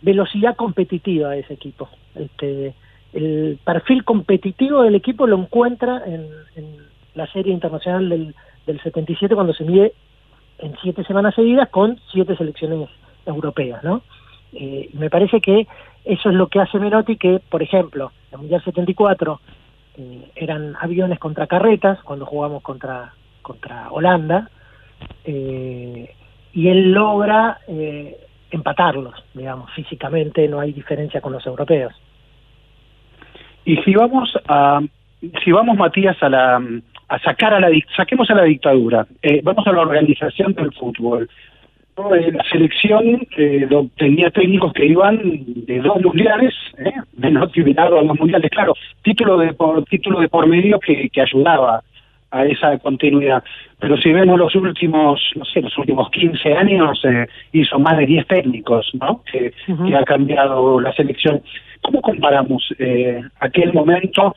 velocidad competitiva a ese equipo. Este, el perfil competitivo del equipo lo encuentra en, la serie internacional del, del 77 cuando se mide en siete semanas seguidas con siete selecciones europeas, ¿no? Eh, me parece que eso es lo que hace Menotti que, por ejemplo, en el Mundial 74 eh, eran aviones contra carretas cuando jugamos contra, contra Holanda, eh, y él logra eh, empatarlos, digamos, físicamente no hay diferencia con los europeos. Y si vamos a, si vamos Matías a la, a sacar a la, saquemos a la dictadura, eh, vamos a la organización del fútbol. Eh, la selección eh, tenía técnicos que iban de dos mundiales, de no a dos mundiales, claro, título de por título de por medio que, que ayudaba a esa continuidad. Pero si vemos los últimos, no sé, los últimos 15 años, eh, hizo más de 10 técnicos, ¿no? Que, ha cambiado la selección. ¿Cómo comparamos eh, aquel momento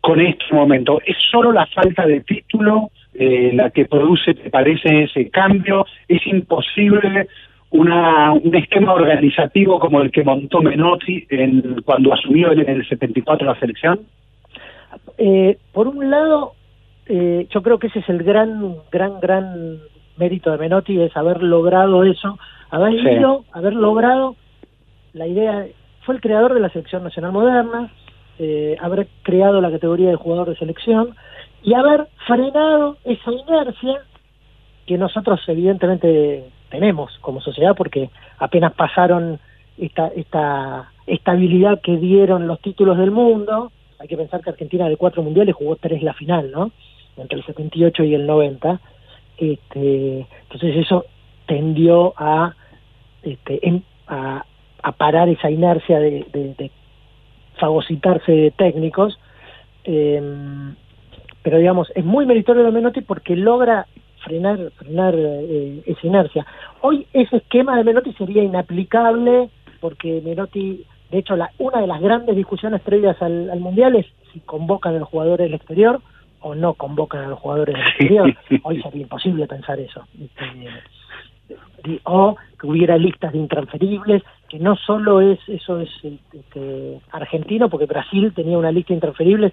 con este momento? ¿Es solo la falta de título eh, la que produce, te parece, ese cambio? ¿Es imposible una, un esquema organizativo como el que montó Menotti en, cuando asumió en el 74 la selección? Eh, por un lado, eh, yo creo que ese es el gran, gran, gran mérito de Menotti, es haber logrado eso, haber ido, haber logrado la idea, fue el creador de la selección nacional moderna, eh, haber creado la categoría de jugador de selección y haber frenado esa inercia que nosotros evidentemente tenemos como sociedad porque apenas pasaron esta, esta estabilidad que dieron los títulos del mundo, hay que pensar que Argentina de cuatro mundiales jugó tres la final, ¿no? Entre el 78 y el 90. Este, entonces eso tendió a, este, a, parar esa inercia de, de, fagocitarse de técnicos. Em, pero digamos, es muy meritorio de Menotti porque logra frenar, frenar eh, esa inercia. Hoy ese esquema de Menotti sería inaplicable porque Menotti, de hecho, la, una de las grandes discusiones previas al, Mundial es si convocan a los jugadores del exterior o no convocan a los jugadores del exterior. Hoy sería imposible pensar eso. Este, [LAUGHS] o que hubiera listas de intransferibles, que no solo es eso es este, argentino, porque Brasil tenía una lista de intransferibles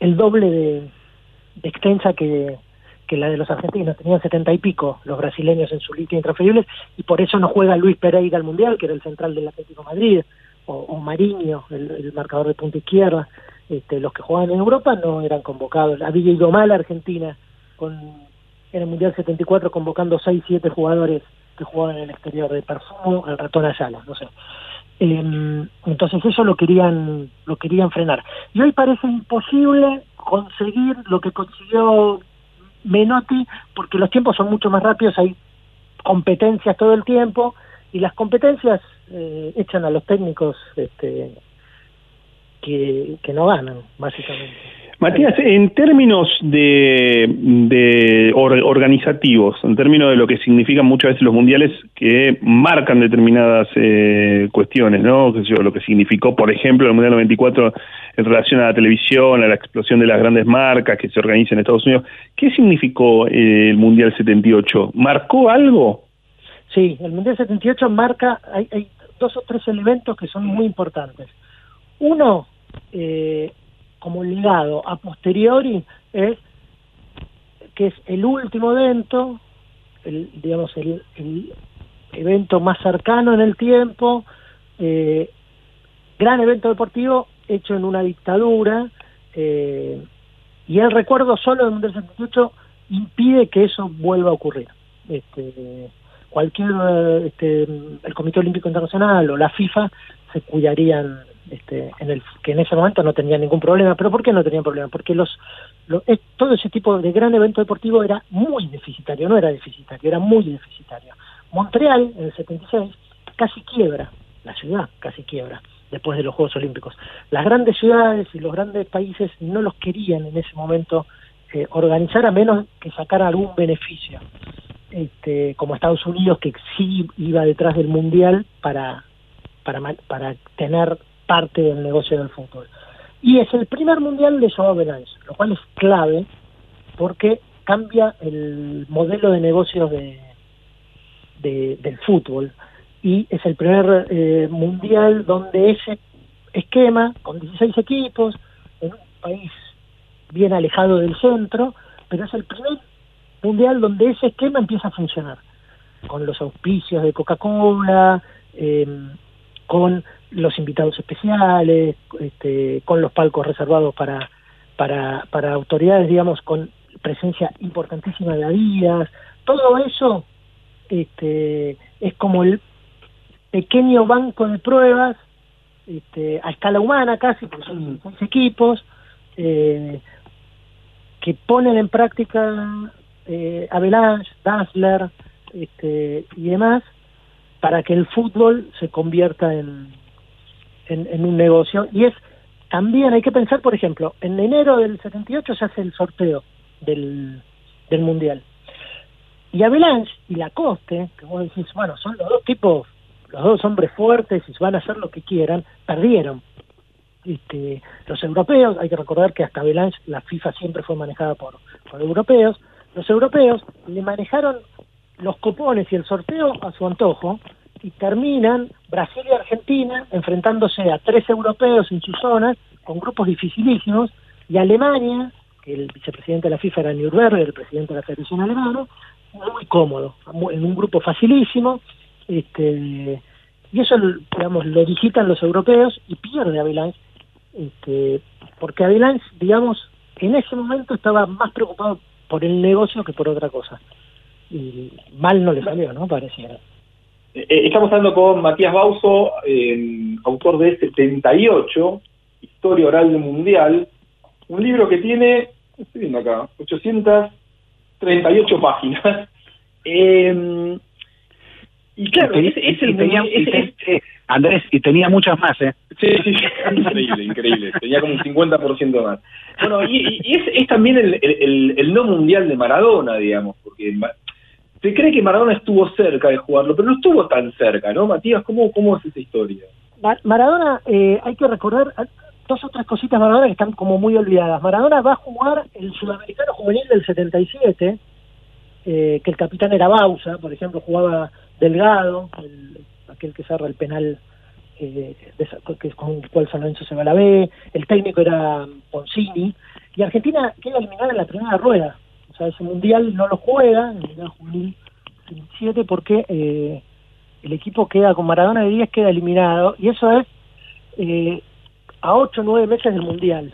el doble de extensa que, que la de los argentinos, tenían setenta y pico los brasileños en su lista intransferibles y por eso no juega Luis Pereira al Mundial, que era el central del Atlético Madrid, o, o Mariño, el, marcador de punta izquierda, este, los que jugaban en Europa no eran convocados. Había ido mal Argentina con, en el Mundial 74 convocando seis, siete jugadores que jugaban en el exterior, de Perfumo al Ratón Ayala, no sé. Em, entonces eso lo querían lo querían frenar y hoy parece imposible conseguir lo que consiguió Menotti, porque los tiempos son mucho más rápidos, hay competencias todo el tiempo y las competencias eh, echan a los técnicos este, que, que no ganan, básicamente. Matías, en términos de, organizativos, en términos de lo que significan muchas veces los mundiales que marcan determinadas eh, cuestiones, ¿no? Lo que significó, por ejemplo, el Mundial 94 en relación a la televisión, a la explosión de las grandes marcas que se organizan en Estados Unidos. ¿Qué significó eh, el Mundial 78? ¿Marcó algo? Sí, el Mundial 78 marca, hay, hay dos o tres elementos que son muy importantes. Uno, eh, como legado a posteriori es que es el último evento, el, digamos, el, evento más cercano en el tiempo, eh, gran evento deportivo hecho en una dictadura, eh, y el recuerdo solo del Mundial 78 impide que eso vuelva a ocurrir. Este, cualquier, este, el Comité Olímpico Internacional o la FIFA se cuidarían este, en el que en ese momento no tenía ningún problema. ¿Pero por qué no tenían problema? Porque los, todo ese tipo de gran evento deportivo era muy deficitario, no era deficitario, era muy deficitario. Montreal, en el 76, casi quiebra, la ciudad casi quiebra después de los Juegos Olímpicos. Las grandes ciudades y los grandes países no los querían en ese momento eh, organizar a menos que sacara algún beneficio, este, como Estados Unidos que sí iba detrás del Mundial para, para, para tener parte del negocio del fútbol. Y es el primer mundial de Joao lo cual es clave porque cambia el modelo de negocios de, del fútbol y es el primer eh, mundial donde ese esquema, con 16 equipos, en un país bien alejado del centro, pero es el primer mundial donde ese esquema empieza a funcionar, con los auspicios de Coca-Cola, eh, con los invitados especiales, este, con los palcos reservados para, para, para autoridades, digamos, con presencia importantísima de Adidas, todo eso este, es como el pequeño banco de pruebas este, a escala humana casi, porque son seis equipos, eh, que ponen en práctica eh, Avalanche, Dazzler este, y demás, para que el fútbol se convierta en, en, un negocio. Y es también hay que pensar, por ejemplo, en enero del 78 se hace el sorteo del, del Mundial. Y Avalanche y Lacoste, que vos decís, bueno, son los dos tipos, los dos hombres fuertes y van a hacer lo que quieran, perdieron. Este, los europeos, hay que recordar que hasta Avalanche la FIFA siempre fue manejada por, por europeos, los europeos le manejaron los copones y el sorteo a su antojo y terminan Brasil y Argentina enfrentándose a tres europeos en sus zonas con grupos dificilísimos y Alemania, que el vicepresidente de la FIFA era Nürnberger, el presidente de la Federación Alemana, muy cómodo, en un grupo facilísimo, este, y eso digamos lo digitan los europeos y pierde Avalanche, este, porque Avalanche, digamos, en ese momento estaba más preocupado por el negocio que por otra cosa. Y mal no le salió, ¿no? Pareciera. Eh, eh, estamos hablando con Matías Bauso, eh, autor de 78, Historia Oral del Mundial, un libro que tiene, estoy viendo acá, 838 páginas. [LAUGHS] Eh, y claro, es, el... Tenía, Andrés, y tenía muchas más, ¿eh? Sí, sí, [LAUGHS] increíble, increíble. Tenía como un 50% más. Bueno, y, es, también el, el, no mundial de Maradona, digamos, porque se cree que Maradona estuvo cerca de jugarlo, pero no estuvo tan cerca, ¿no, Matías? ¿Cómo, cómo es esa historia? Maradona, eh, hay que recordar ah, dos o tres cositas Maradona que están como muy olvidadas. Maradona va a jugar el Sudamericano Juvenil del 77, eh, que el capitán era Bausa, por ejemplo, jugaba Delgado, aquel que cerra el penal eh, con el cual San Lorenzo se va a la B, el técnico era Poncini, y Argentina queda eliminada en la primera rueda. Ese mundial no lo juega, el mundial juvenil 7, porque eh, el equipo queda con Maradona de 10, queda eliminado, y eso es eh, a 8 o 9 meses del mundial.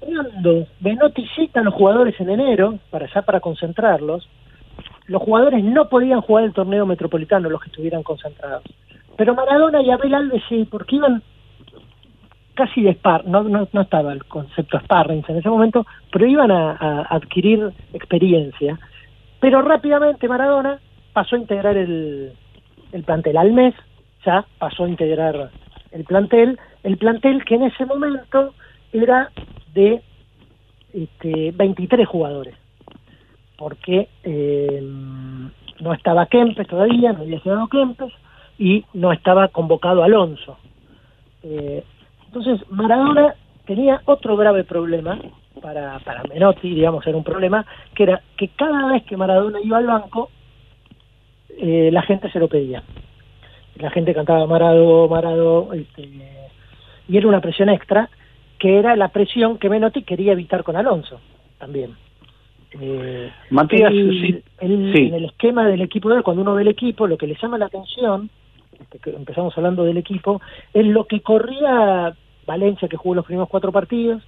Cuando Benotti cita a los jugadores en enero, para ya para concentrarlos, los jugadores no podían jugar el torneo metropolitano, los que estuvieran concentrados. Pero Maradona y Abel Alves sí, porque iban casi de spar, no, no, estaba el concepto sparring en ese momento, pero iban a, adquirir experiencia. Pero rápidamente Maradona pasó a integrar el, el plantel. Al mes ya pasó a integrar el plantel, el plantel que en ese momento era de este, 23 jugadores, porque eh, no estaba Kempes todavía, no había llegado Kempes, y no estaba convocado Alonso. Eh, entonces Maradona tenía otro grave problema para, para Menotti, digamos, era un problema, que era que cada vez que Maradona iba al banco, eh, la gente se lo pedía. La gente cantaba Marado, Marado, este, y era una presión extra, que era la presión que Menotti quería evitar con Alonso también. Eh, Matías, sí, en el esquema del equipo de cuando uno ve el equipo, lo que le llama la atención que empezamos hablando del equipo, es lo que corría Valencia, que jugó los primeros cuatro partidos,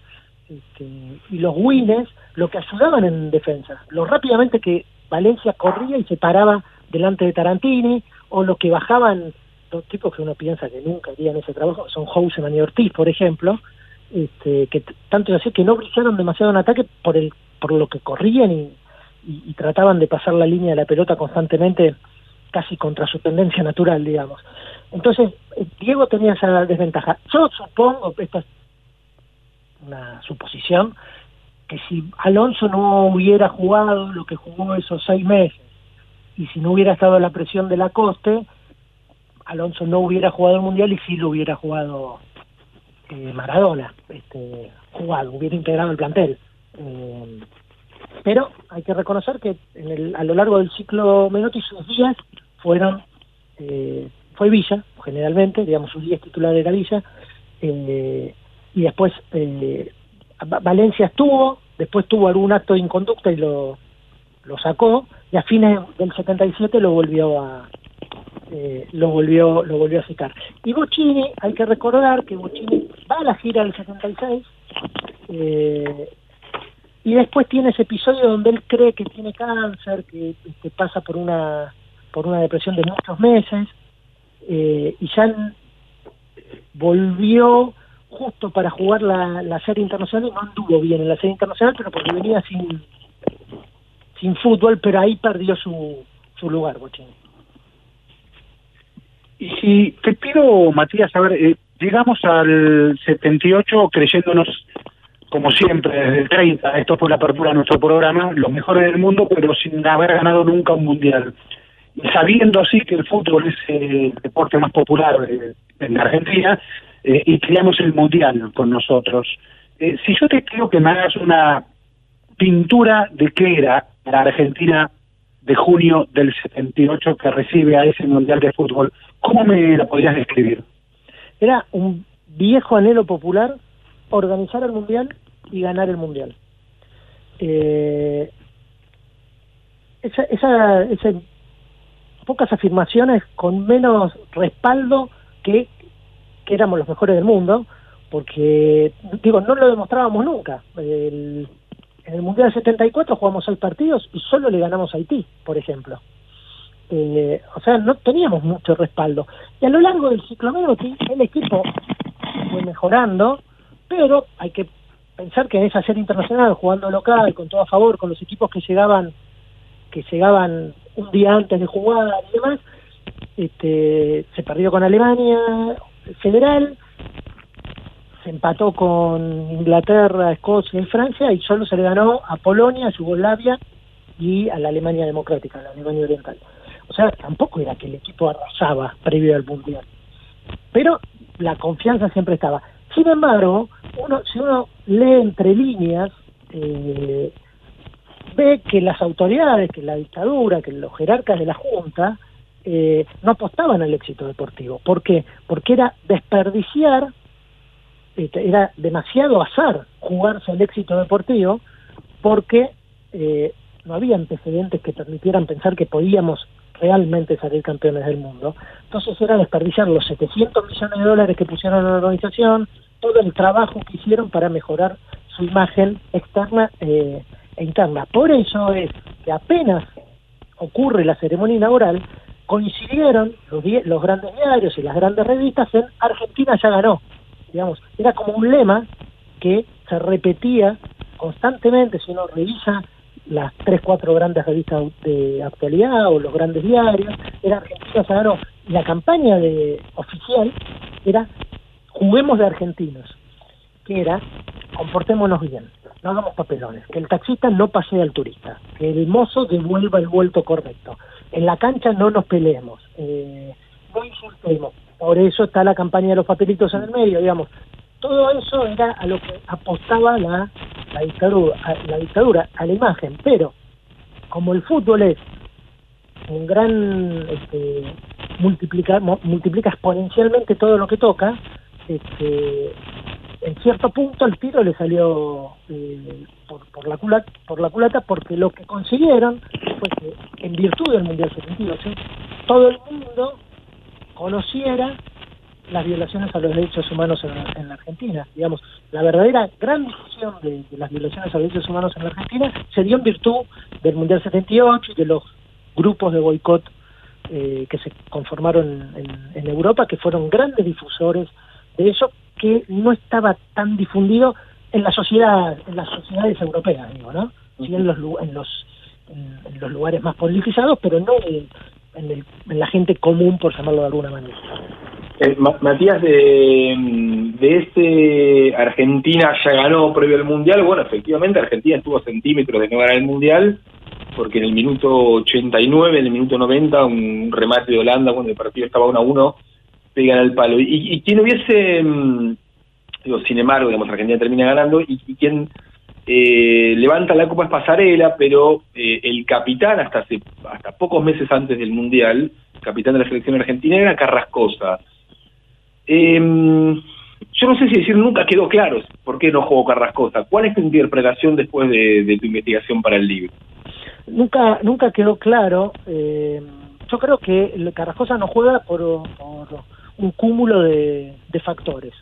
este, y los Wines, lo que ayudaban en defensa, lo rápidamente que Valencia corría y se paraba delante de Tarantini, o lo que bajaban los tipos que uno piensa que nunca harían ese trabajo, son Houseman y Ortiz, por ejemplo, este, que tanto es así que no brillaron demasiado en ataque por el por lo que corrían y trataban de pasar la línea de la pelota constantemente casi contra su tendencia natural, digamos. Entonces, eh, Diego tenía esa desventaja. Yo supongo, esta es una suposición, que si Alonso no hubiera jugado lo que jugó esos seis meses, y si no hubiera estado la presión de la coste, Alonso no hubiera jugado el Mundial y sí lo hubiera jugado eh, Maradona, este, jugado, hubiera integrado el plantel. Eh, pero hay que reconocer que en el, a lo largo del ciclo Menotti sus días fueron, eh, fue Villa, generalmente, digamos, sus 10 titulares era Villa, eh, y después eh, Valencia estuvo, después tuvo algún acto de inconducta y lo, lo sacó, y a fines del 77 lo volvió a eh, lo volvió lo volvió a sacar. Y Bocini, hay que recordar que Bocini va a la gira del 76, eh, y después tiene ese episodio donde él cree que tiene cáncer, que pasa por una por una depresión de muchos meses eh, y ya volvió justo para jugar la, serie internacional y no anduvo bien en la serie internacional, pero porque venía sin sin fútbol, pero ahí perdió su, su lugar, Bochini. Y si te pido, Matías, a ver, eh, llegamos al 78 creyéndonos, como siempre, desde el 30, esto fue la apertura de nuestro programa, los mejores del mundo, pero sin haber ganado nunca un mundial sabiendo así que el fútbol es el deporte más popular en Argentina eh, y creamos el mundial con nosotros. Eh, si yo te pido que me hagas una pintura de qué era la Argentina de junio del 78 que recibe a ese mundial de fútbol, ¿cómo me la podrías describir? Era un viejo anhelo popular organizar el mundial y ganar el mundial. Eh, esa, esa, pocas afirmaciones con menos respaldo que, que éramos los mejores del mundo, porque, digo, no lo demostrábamos nunca. en el Mundial 74 jugamos seis partidos y solo le ganamos a Haití, por ejemplo. Eh, o sea, no teníamos mucho respaldo. Y a lo largo del ciclo Menotti, el equipo fue mejorando, pero hay que pensar que en esa serie internacional, jugando local, con todo a favor, con los equipos que llegaban que llegaban un día antes de jugar y demás, este, se perdió con Alemania Federal, se empató con Inglaterra, Escocia y Francia y solo se le ganó a Polonia, a Yugoslavia y a la Alemania Democrática, la Alemania Oriental. O sea, tampoco era que el equipo arrasaba previo al Mundial. Pero la confianza siempre estaba. Sin embargo, uno, si uno lee entre líneas, eh, ve que las autoridades, que la dictadura, que los jerarcas de la Junta eh, no apostaban al éxito deportivo. ¿Por qué? Porque era desperdiciar, este, era demasiado azar jugarse el éxito deportivo, porque eh, no había antecedentes que permitieran pensar que podíamos realmente salir campeones del mundo. Entonces era desperdiciar los 700 millones de dólares que pusieron en la organización, todo el trabajo que hicieron para mejorar su imagen externa eh, e interna. Por eso es que apenas ocurre la ceremonia inaugural, coincidieron los, los grandes diarios y las grandes revistas en Argentina ya ganó. Digamos, era como un lema que se repetía constantemente, si uno revisa las tres, cuatro grandes revistas de actualidad o los grandes diarios, era Argentina ya ganó. Y la campaña de oficial era juguemos de argentinos, que era comportémonos bien no hagamos papelones, que el taxista no pasee al turista, que el mozo devuelva el vuelto correcto, en la cancha no nos peleemos, eh, no insultemos, por eso está la campaña de los papelitos en el medio, digamos, todo eso era a lo que apostaba la, la dictadura, a, la dictadura, a la imagen, pero como el fútbol es un gran este, multiplica, multiplica exponencialmente todo lo que toca, este, en cierto punto el tiro le salió eh, por, la culata, por la culata porque lo que consiguieron fue que en virtud del Mundial 72 todo el mundo conociera las violaciones a los derechos humanos en, la Argentina. Digamos, la verdadera gran discusión de, las violaciones a los derechos humanos en la Argentina se dio en virtud del Mundial 78 y de los grupos de boicot eh, que se conformaron en, en Europa, que fueron grandes difusores de eso que no estaba tan difundido en la sociedad, en las sociedades europeas, digo, ¿no? Sí en los en los en, los lugares más politizados, pero no en, el, en, la gente común, por llamarlo de alguna manera. Eh, Matías, de, de este Argentina ya ganó previo al Mundial, bueno, efectivamente Argentina estuvo a centímetros de no ganar el Mundial, porque en el minuto 89, en el minuto 90, un remate de Holanda, cuando el partido estaba 1 a 1, pegan al palo. Y, quien hubiese, mm, digo, sin embargo, digamos, Argentina termina ganando, y, quien eh, levanta la copa es Pasarela, pero eh, el capitán hasta hace hasta pocos meses antes del Mundial, capitán de la selección argentina, era Carrascosa. Em, yo no sé si decir nunca quedó claro por qué no jugó Carrascosa. ¿Cuál es tu interpretación después de, tu investigación para el libro? Nunca, nunca quedó claro. Eh, yo creo que Carrascosa no juega por, un cúmulo de, factores.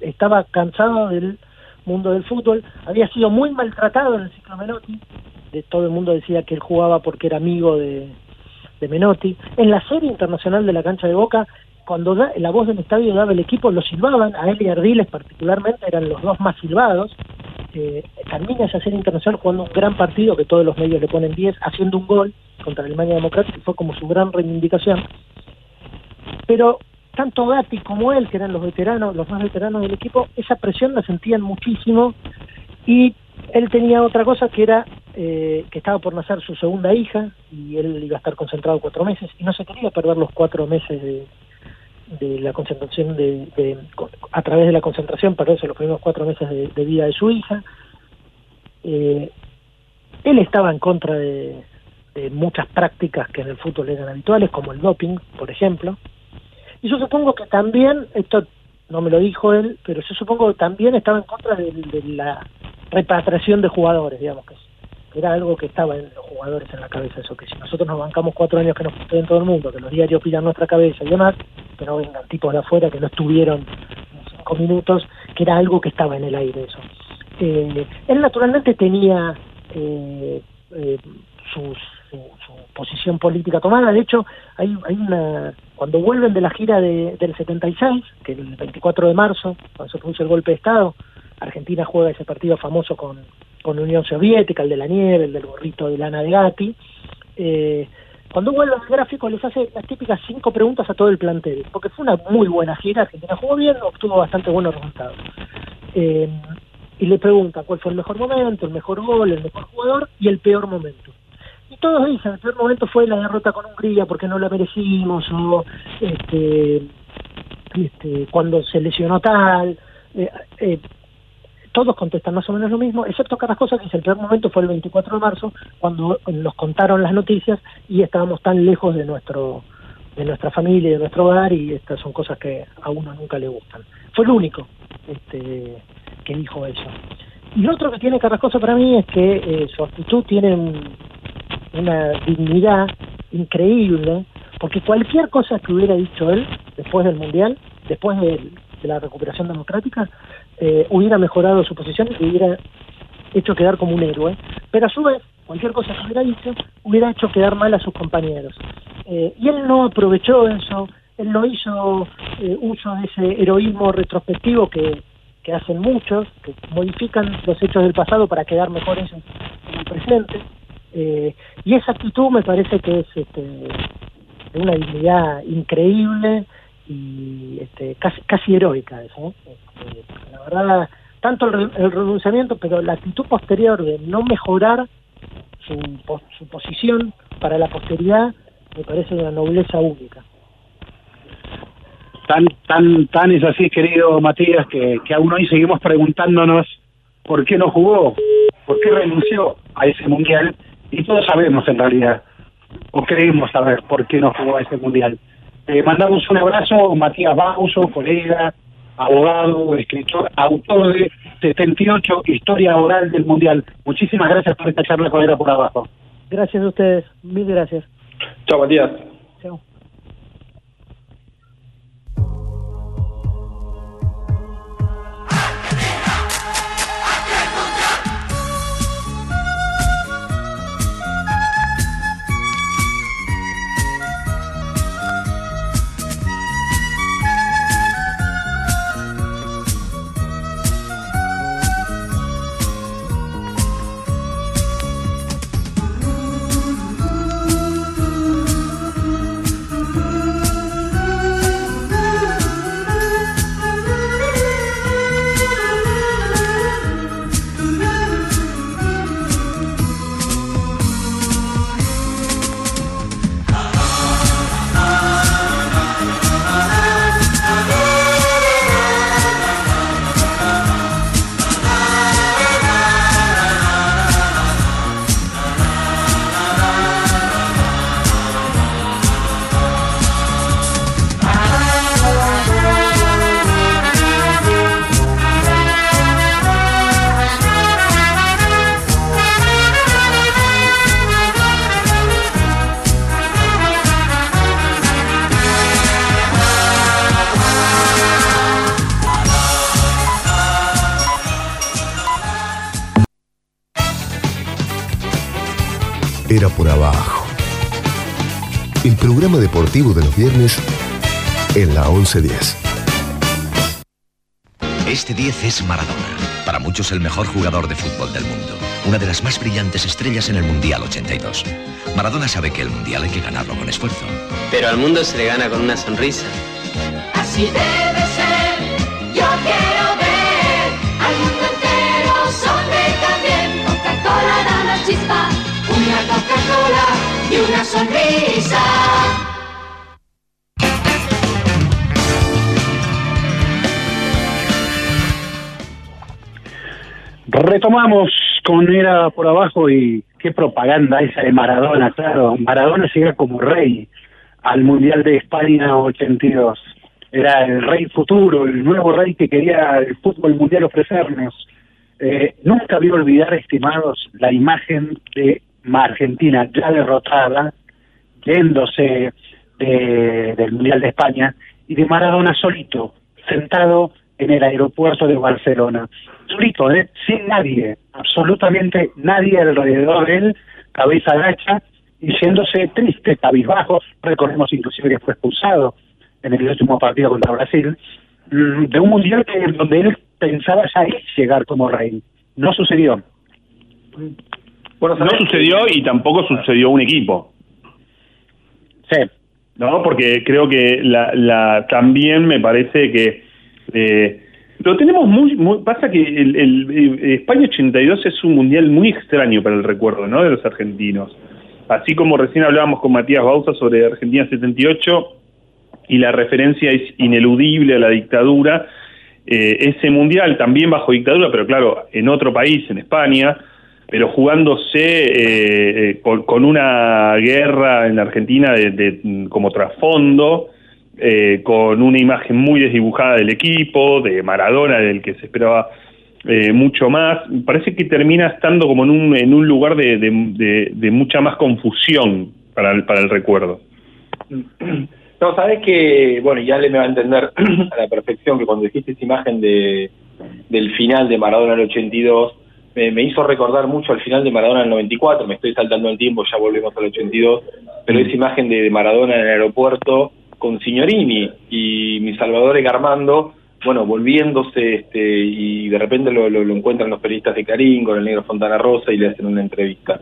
estaba cansado del mundo del fútbol, había sido muy maltratado en el ciclo Menotti, de, todo el mundo decía que él jugaba porque era amigo de, Menotti. En la serie internacional de la cancha de Boca, cuando la voz del estadio daba el equipo, lo silbaban, a él y Ardiles particularmente eran los dos más silbados. Eh, termina esa serie internacional jugando un gran partido que todos los medios le ponen 10, haciendo un gol contra Alemania Democrática, y fue como su gran reivindicación. Pero tanto Gatti como él, que eran los veteranos, los más veteranos del equipo, esa presión la sentían muchísimo. Y él tenía otra cosa que era eh, que estaba por nacer su segunda hija y él iba a estar concentrado cuatro meses y no se quería perder los cuatro meses de, de la concentración de, a través de la concentración perderse los primeros cuatro meses de, vida de su hija. Eh, él estaba en contra de, de muchas prácticas que en el fútbol eran habituales como el doping por ejemplo y yo supongo que también, esto no me lo dijo él, pero yo supongo que también estaba en contra de, la repatriación de jugadores, digamos, que era algo que estaba en los jugadores en la cabeza, eso, que si nosotros nos bancamos cuatro años que nos en todo el mundo, que los diarios pidan nuestra cabeza y demás, que no vengan tipos de afuera que no estuvieron cinco minutos que era algo que estaba en el aire eso. Eh, él naturalmente tenía eh, eh, su, posición política tomada, de hecho hay, hay una cuando vuelven de la gira de, del 76, que el 24 de marzo, cuando se produce el golpe de Estado, Argentina juega ese partido famoso con, con Unión Soviética, el de la nieve, el del gorrito de lana de Gatti, eh, cuando vuelve al gráfico les hace las típicas cinco preguntas a todo el plantel, porque fue una muy buena gira, Argentina jugó bien, obtuvo bastante buenos resultados. Eh, y le pregunta cuál fue el mejor momento, el mejor gol, el mejor jugador y el peor momento. Y todos dicen, el peor momento fue la derrota con Hungría porque no la merecimos, o este, este, cuando se lesionó tal. Eh, eh, todos contestan más o menos lo mismo, excepto Carrascosa, que dice el peor momento fue el 24 de marzo, cuando nos contaron las noticias y estábamos tan lejos de nuestro de nuestra familia de nuestro hogar y estas son cosas que a uno nunca le gustan. Fue el único este, que dijo eso. Y lo otro que tiene Carrascosa para mí es que eh, su actitud tiene una dignidad increíble, porque cualquier cosa que hubiera dicho él después del Mundial, después de la recuperación democrática, eh, hubiera mejorado su posición y hubiera hecho quedar como un héroe, pero a su vez, cualquier cosa que hubiera dicho, hubiera hecho quedar mal a sus compañeros. Eh, y él no aprovechó eso, él no hizo eh, uso de ese heroísmo retrospectivo que, que hacen muchos, que modifican los hechos del pasado para quedar mejores en, el presente. Y esa actitud me parece que es este, de una dignidad increíble y este, casi, casi heroica eso. Este, la verdad, tanto el, renunciamiento, pero la actitud posterior de no mejorar su, su posición para la posteridad me parece una nobleza única. Tan, tan, tan es así, querido Matías, que, que aún hoy seguimos preguntándonos por qué no jugó, por qué renunció a ese mundial, y todos sabemos en realidad, o creemos saber por qué no jugó a ese mundial. Eh, mandamos un abrazo, Matías Bauso, colega, abogado, escritor, autor de 78 Historia Oral del Mundial. Muchísimas gracias por esta charla con Era por Abajo. Gracias a ustedes, mil gracias. Chao, Matías. Programa deportivo de los viernes en la 1110. Este 10 es Maradona. Para muchos el mejor jugador de fútbol del mundo. Una de las más brillantes estrellas en el Mundial 82. Maradona sabe que el Mundial hay que ganarlo con esfuerzo. Pero al mundo se le gana con una sonrisa. Así debe ser. Yo quiero ver al mundo entero sonreír también. Coca-Cola da la chispa una Coca-Cola una sonrisa. Retomamos con Era por abajo y qué propaganda esa de Maradona, claro. Maradona llega como rey al Mundial de España 82. Era el rey futuro, el nuevo rey que quería el fútbol mundial ofrecernos. Eh, nunca voy a olvidar, estimados, la imagen de Argentina ya derrotada, yéndose del Mundial de España, y de Maradona solito, sentado en el aeropuerto de Barcelona. Solito, ¿eh? sin nadie, absolutamente nadie alrededor de él, cabeza gacha, y yéndose triste, cabizbajo. Recordemos inclusive que fue expulsado en el último partido contra Brasil, mm, de un mundial que, donde él pensaba ya llegar como rey. No sucedió. Bueno, no sucedió y tampoco sucedió un equipo. Sí. No, porque creo que la, la también me parece que eh, lo tenemos muy, muy pasa que el, el, España 82 es un mundial muy extraño para el recuerdo, ¿no? De los argentinos. Así como recién hablábamos con Matías Bausa sobre Argentina 78 y la referencia es ineludible a la dictadura, eh, ese mundial también bajo dictadura, pero claro, en otro país, en España, pero jugándose eh, eh, con, una guerra en Argentina de, como trasfondo, con una imagen muy desdibujada del equipo, de Maradona, del que se esperaba mucho más. Parece que termina estando como en un, en un lugar de, mucha más confusión para el, para el recuerdo. No, sabes que, bueno, ya le me va a entender [CLEARS THROAT] a la perfección que cuando dijiste esa imagen de, del final de Maradona el 82, me, hizo recordar mucho al final de Maradona en el 94, me estoy saltando el tiempo, ya volvemos al 82, pero esa imagen de, Maradona en el aeropuerto con Signorini y mi Salvador Armando, bueno, volviéndose este, y de repente lo, lo, encuentran los periodistas de Carín con el negro Fontana Rosa y le hacen una entrevista.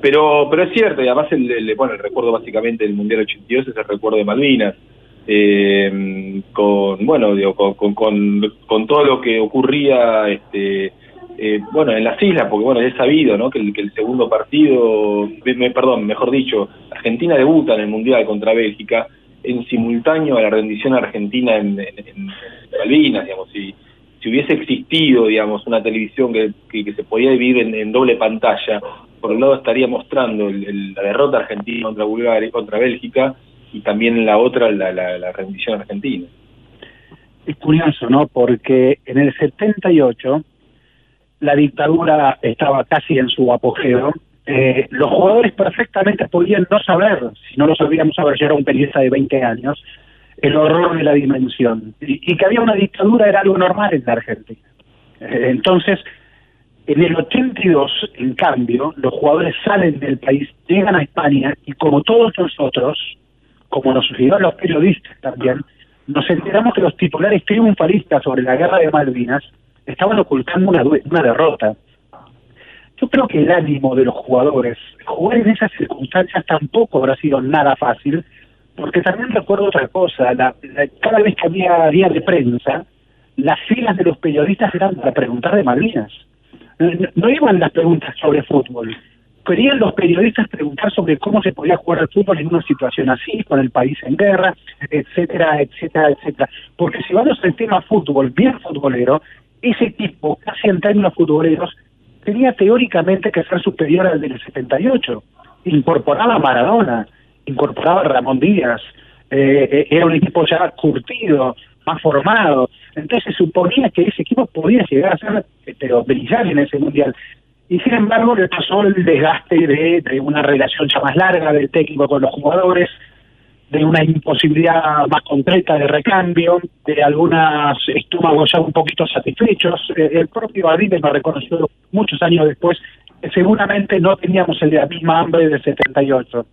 Pero pero es cierto, y además el, bueno, el recuerdo básicamente del Mundial 82 es el recuerdo de Malvinas. Eh, con bueno digo, con, con, con, todo lo que ocurría este eh, bueno en las islas porque bueno es sabido ¿no? que, el, que el segundo partido perdón mejor dicho Argentina debuta en el mundial contra Bélgica en simultáneo a la rendición argentina en, en, Malvinas, digamos, si, si hubiese existido, digamos, una televisión que, se podía dividir en, doble pantalla, por un lado estaría mostrando la derrota argentina contra Bulgaria, contra Bélgica, y también la otra la, la, la rendición argentina. Es curioso, ¿no? Porque en el 78 la dictadura estaba casi en su apogeo eh, los jugadores perfectamente podían no saber, si no lo sabíamos saber, yo era un periodista de 20 años, el horror de la dimensión. Y, que había una dictadura era algo normal en la Argentina. Eh, entonces, en el 82, en cambio, los jugadores salen del país, llegan a España y como todos nosotros, como nos a los periodistas también, nos enteramos que los titulares triunfalistas sobre la guerra de Malvinas estaban ocultando una, una derrota. Yo creo que el ánimo de los jugadores, jugar en esas circunstancias tampoco habrá sido nada fácil, porque también recuerdo otra cosa, la, cada vez que había día de prensa, las filas de los periodistas eran para preguntar de Malvinas. No, iban las preguntas sobre fútbol, querían los periodistas preguntar sobre cómo se podía jugar al fútbol en una situación así, con el país en guerra, etcétera, etcétera, etcétera. Porque si vamos al tema fútbol, bien futbolero, ese equipo, casi en términos futboleros, tenía teóricamente que ser superior al del 78. Incorporaba a Maradona, incorporaba a Ramón Díaz, eh, eh, era un equipo ya curtido, más formado. Entonces se suponía que ese equipo podía llegar a ser pero brillar en ese mundial. Y sin embargo le pasó el desgaste de, de una relación ya más larga del técnico con los jugadores, de una imposibilidad más concreta de recambio, de algunos estómagos ya un poquito satisfechos. Eh, el propio Arribes me reconoció muchos años después seguramente no teníamos la misma hambre del 78.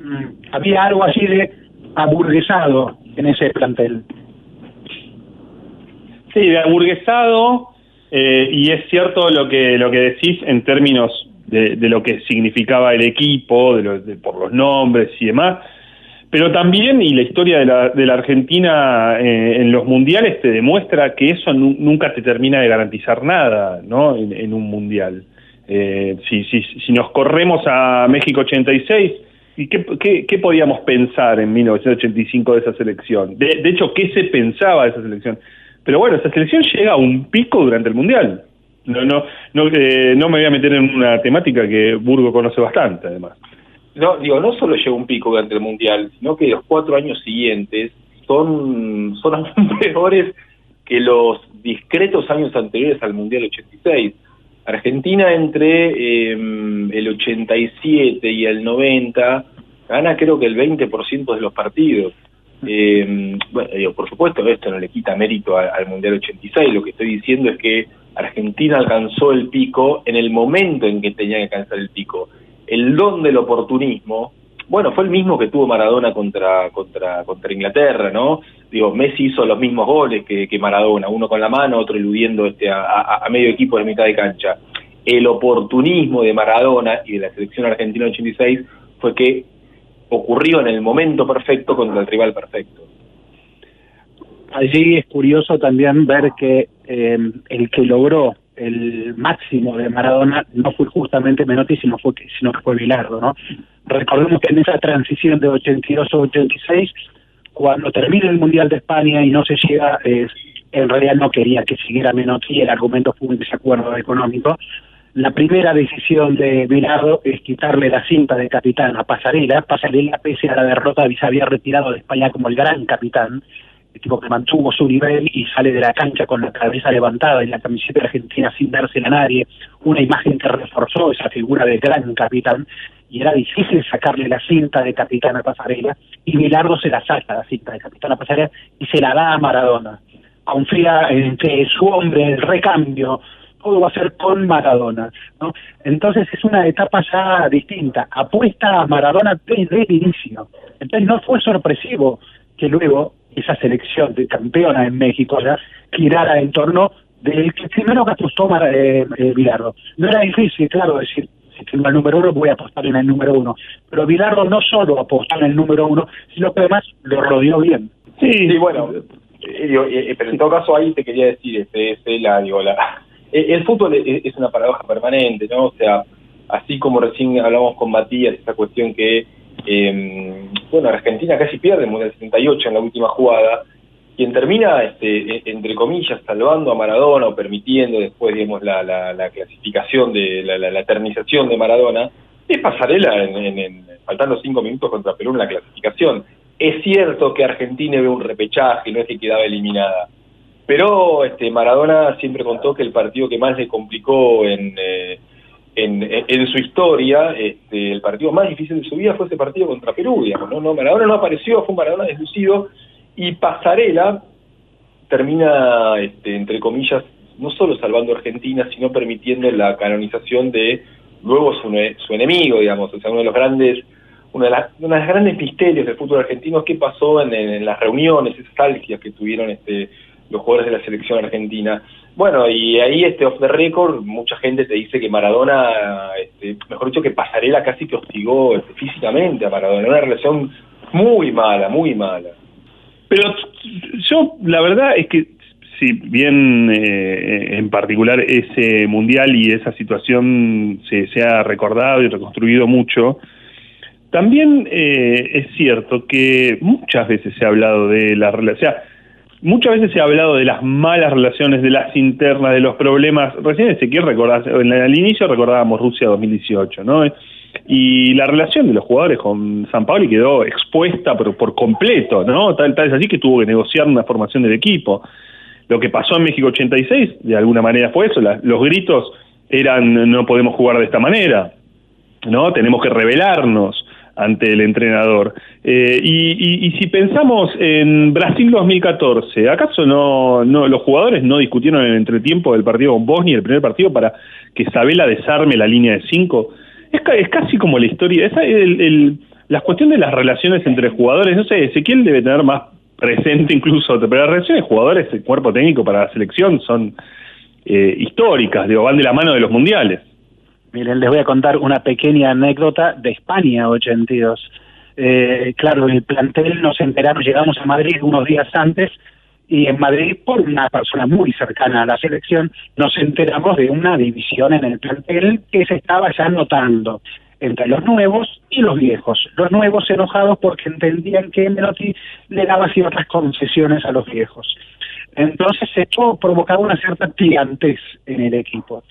Mm, había algo así de aburguesado en ese plantel. Sí, de aburguesado, eh, y es cierto lo que, lo que decís en términos de, lo que significaba el equipo, de, por los nombres y demás pero también, y la historia de la, de la Argentina eh, en los mundiales te demuestra que eso nunca te termina de garantizar nada, ¿no? En, un mundial. Eh, si, si, si nos corremos a México 86, ¿y qué, qué, qué, podíamos pensar en 1985 de esa selección? De, de hecho, ¿qué se pensaba de esa selección? Pero bueno, esa selección llega a un pico durante el mundial. No, no, no, eh, no me voy a meter en una temática que Burgo conoce bastante, además no, digo, no solo llegó un pico durante el Mundial, sino que los cuatro años siguientes son, son [LAUGHS] peores que los discretos años anteriores al Mundial 86. Argentina entre em, el 87 y el 90 gana creo que el 20% de los partidos. Eh, bueno, digo, por supuesto, esto no le quita mérito al, al Mundial 86. Lo que estoy diciendo es que Argentina alcanzó el pico en el momento en que tenía que alcanzar el pico. El don del oportunismo, bueno, fue el mismo que tuvo Maradona contra, contra, contra Inglaterra, ¿no? Digo, Messi hizo los mismos goles que, que Maradona, uno con la mano, otro eludiendo este, a, a- medio equipo de mitad de cancha. El oportunismo de Maradona y de la selección argentina 86 fue que ocurrió en el momento perfecto contra el rival perfecto. Allí es curioso también ver que eh, el que logró el máximo de Maradona no fue justamente Menotti, sino, fue, sino que fue Bilardo, ¿no? Recordemos que en esa transición de 82 a 86, cuando termina el Mundial de España y no se llega, eh, en realidad no quería que siguiera Menotti, el argumento fue un desacuerdo económico. La primera decisión de Bilardo es quitarle la cinta de capitán a Pasarela. Pasarela, pese a la derrota, se había retirado de España como el gran capitán, el tipo que mantuvo su nivel y sale de la cancha con la cabeza levantada y la camiseta argentina sin dársela a nadie, una imagen que reforzó esa figura del gran capitán, y era difícil sacarle la cinta de capitán a Pasarela, y Bilardo se la saca la cinta de capitán a Pasarela y se la da a Maradona. Confía en que su hombre, el recambio, todo va a ser con Maradona. Entonces es una etapa ya distinta. Apuesta a Maradona desde el inicio. Entonces no fue sorpresivo que luego esa selección de campeona en México ya girara en torno del que primero que apostó Mar- eh, eh, Bilardo. No era difícil, claro, decir, si tengo el número uno voy a apostar en el número uno. Pero Bilardo no solo apostó en el número uno, sino que además lo rodeó bien. Sí, bueno, eh, digo, eh, pero en todo caso ahí te quería decir, este, este, la, digo, la, [LAUGHS] eh, el fútbol es, es una paradoja permanente, ¿no? O sea, así como recién hablamos con Matías, esta cuestión que, eh, bueno, Argentina casi pierde el Mundial 78 en la última jugada, quien termina, este, e- entre comillas, salvando a Maradona o permitiendo después, digamos, la, la, la clasificación de la, la, eternización de Maradona, es pasarela en, en- en- faltando cinco minutos contra Perú en la clasificación. Es cierto que Argentina ve un repechaje, no es que quedaba eliminada. Pero este Maradona siempre contó que el partido que más le complicó en, eh, en, su historia, este, el partido más difícil de su vida fue ese partido contra Perú, digamos, ¿no? No, Maradona no apareció, fue un Maradona deslucido, y Pasarela termina, este, entre comillas, no solo salvando a Argentina, sino permitiendo la canonización de luego su, su enemigo, digamos, o sea, uno de los grandes, una de las, uno de los grandes misterios del fútbol argentino es qué pasó en, en- en las reuniones, esas algias que tuvieron este, los jugadores de la selección argentina. Bueno, y ahí este off the record, mucha gente te dice que Maradona, este, mejor dicho, que Pasarela casi que hostigó este, físicamente a Maradona, una relación muy mala, muy mala. Pero yo, la verdad es que, si bien eh, en particular ese mundial y esa situación se, se ha recordado y reconstruido mucho, también eh, es cierto que muchas veces se ha hablado de la relación, o sea, muchas veces se ha hablado de las malas relaciones, de las internas, de los problemas. Recién Ezequiel recordás, en el- inicio recordábamos Rusia 2018, ¿no? Y la relación de los jugadores con San Paoli quedó expuesta por, por completo, ¿no? Tal, tal es así que tuvo que negociar una formación del equipo. Lo que pasó en México 86, de alguna manera fue eso, los gritos eran no podemos jugar de esta manera, ¿no? Tenemos que rebelarnos ante el entrenador. Eh, y, y- y si pensamos en Brasil 2014, ¿acaso no, no los jugadores no discutieron en el entretiempo del partido con Bosnia, el primer partido, para que Sabela desarme la línea de cinco? Es, ca- es casi como la historia, esa, el, el- la cuestión de las relaciones entre jugadores, no sé, Ezequiel debe tener más presente incluso, pero las relaciones de jugadores, el cuerpo técnico para la selección son eh, históricas, digo, van de la mano de los mundiales. Miren, les voy a contar una pequeña anécdota de España 82. Eh, claro, el plantel nos enteramos, llegamos a Madrid unos días antes y en Madrid, por una persona muy cercana a la selección, nos enteramos de una división en el plantel que se estaba ya notando entre los nuevos y los viejos. Los nuevos enojados porque entendían que Menotti le daba ciertas concesiones a los viejos. Entonces esto provocaba una cierta tirantez en el equipo.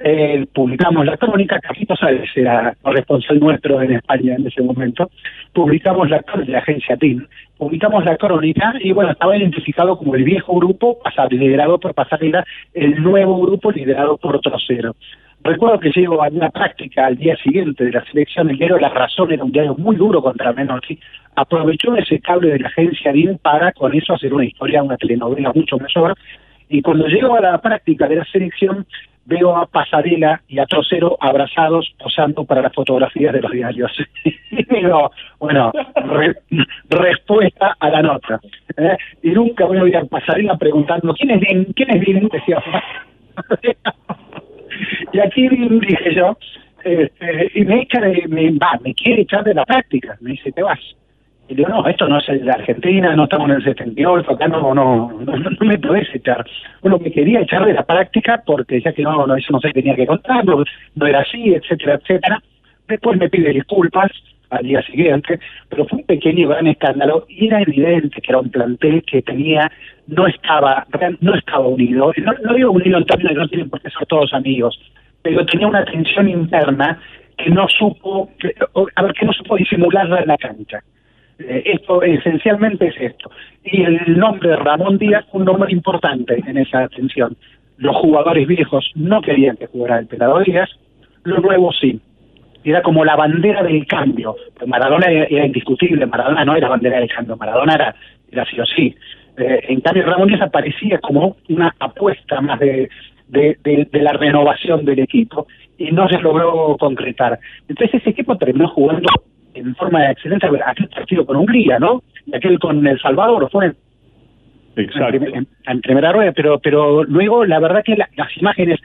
Eh, publicamos la crónica, Carlitos Sáenz era corresponsal nuestro en España en ese momento, publicamos la crónica de la agencia TIN, publicamos la crónica y bueno, estaba identificado como el viejo grupo, liderado por Pasarela, el nuevo grupo liderado por Trocero. Recuerdo que llego a una práctica al día siguiente de la selección, el diario La Razón era un diario muy duro contra Menotti, aprovechó ese cable de la agencia BIM para con eso hacer una historia, una telenovela mucho mejor, y cuando llego a la práctica de la selección, veo a Pasarela y a Trocero abrazados posando para las fotografías de los diarios. [LAUGHS] y digo, bueno, respuesta a la nota. ¿eh? Y nunca voy a oír a Pasarela preguntando, ¿quién es Vin? ¿Quién es Vin? Decía, [LAUGHS] y aquí dije yo, este, y me echa de, me, va, me quiere echar de la práctica, me dice, te vas. Y digo, no, esto no es de Argentina, no estamos en el 78, acá no, no, no, no me podés echar. Bueno, me quería echar de la práctica porque ya que no, no eso no se tenía que contar, no, no era así, etcétera, etcétera. Después me pide disculpas al día siguiente, pero fue un pequeño y gran escándalo y era evidente que era un plantel que tenía, no estaba, no estaba unido, no, no digo unido en términos de no tienen por qué ser todos amigos, pero tenía una tensión interna que no supo, que, a ver, que no supo disimularla en la cancha. Eh, esto esencialmente es esto. Y el nombre de Ramón Díaz fue un nombre importante en esa tensión. Los jugadores viejos no querían que jugara el Pelado Díaz, los nuevos sí. Era como la bandera del cambio. Maradona era, era indiscutible, Maradona no era bandera del cambio, Maradona era, era sí o sí. Eh, en cambio, Ramón Díaz aparecía como una apuesta más de, de, de, de, la renovación del equipo y no se logró concretar. Entonces ese equipo terminó jugando en forma de excelencia aquel partido con Hungría, ¿no? Y aquel con El Salvador fue Exacto. En, en, en, primera rueda, pero, pero luego la verdad que la, las imágenes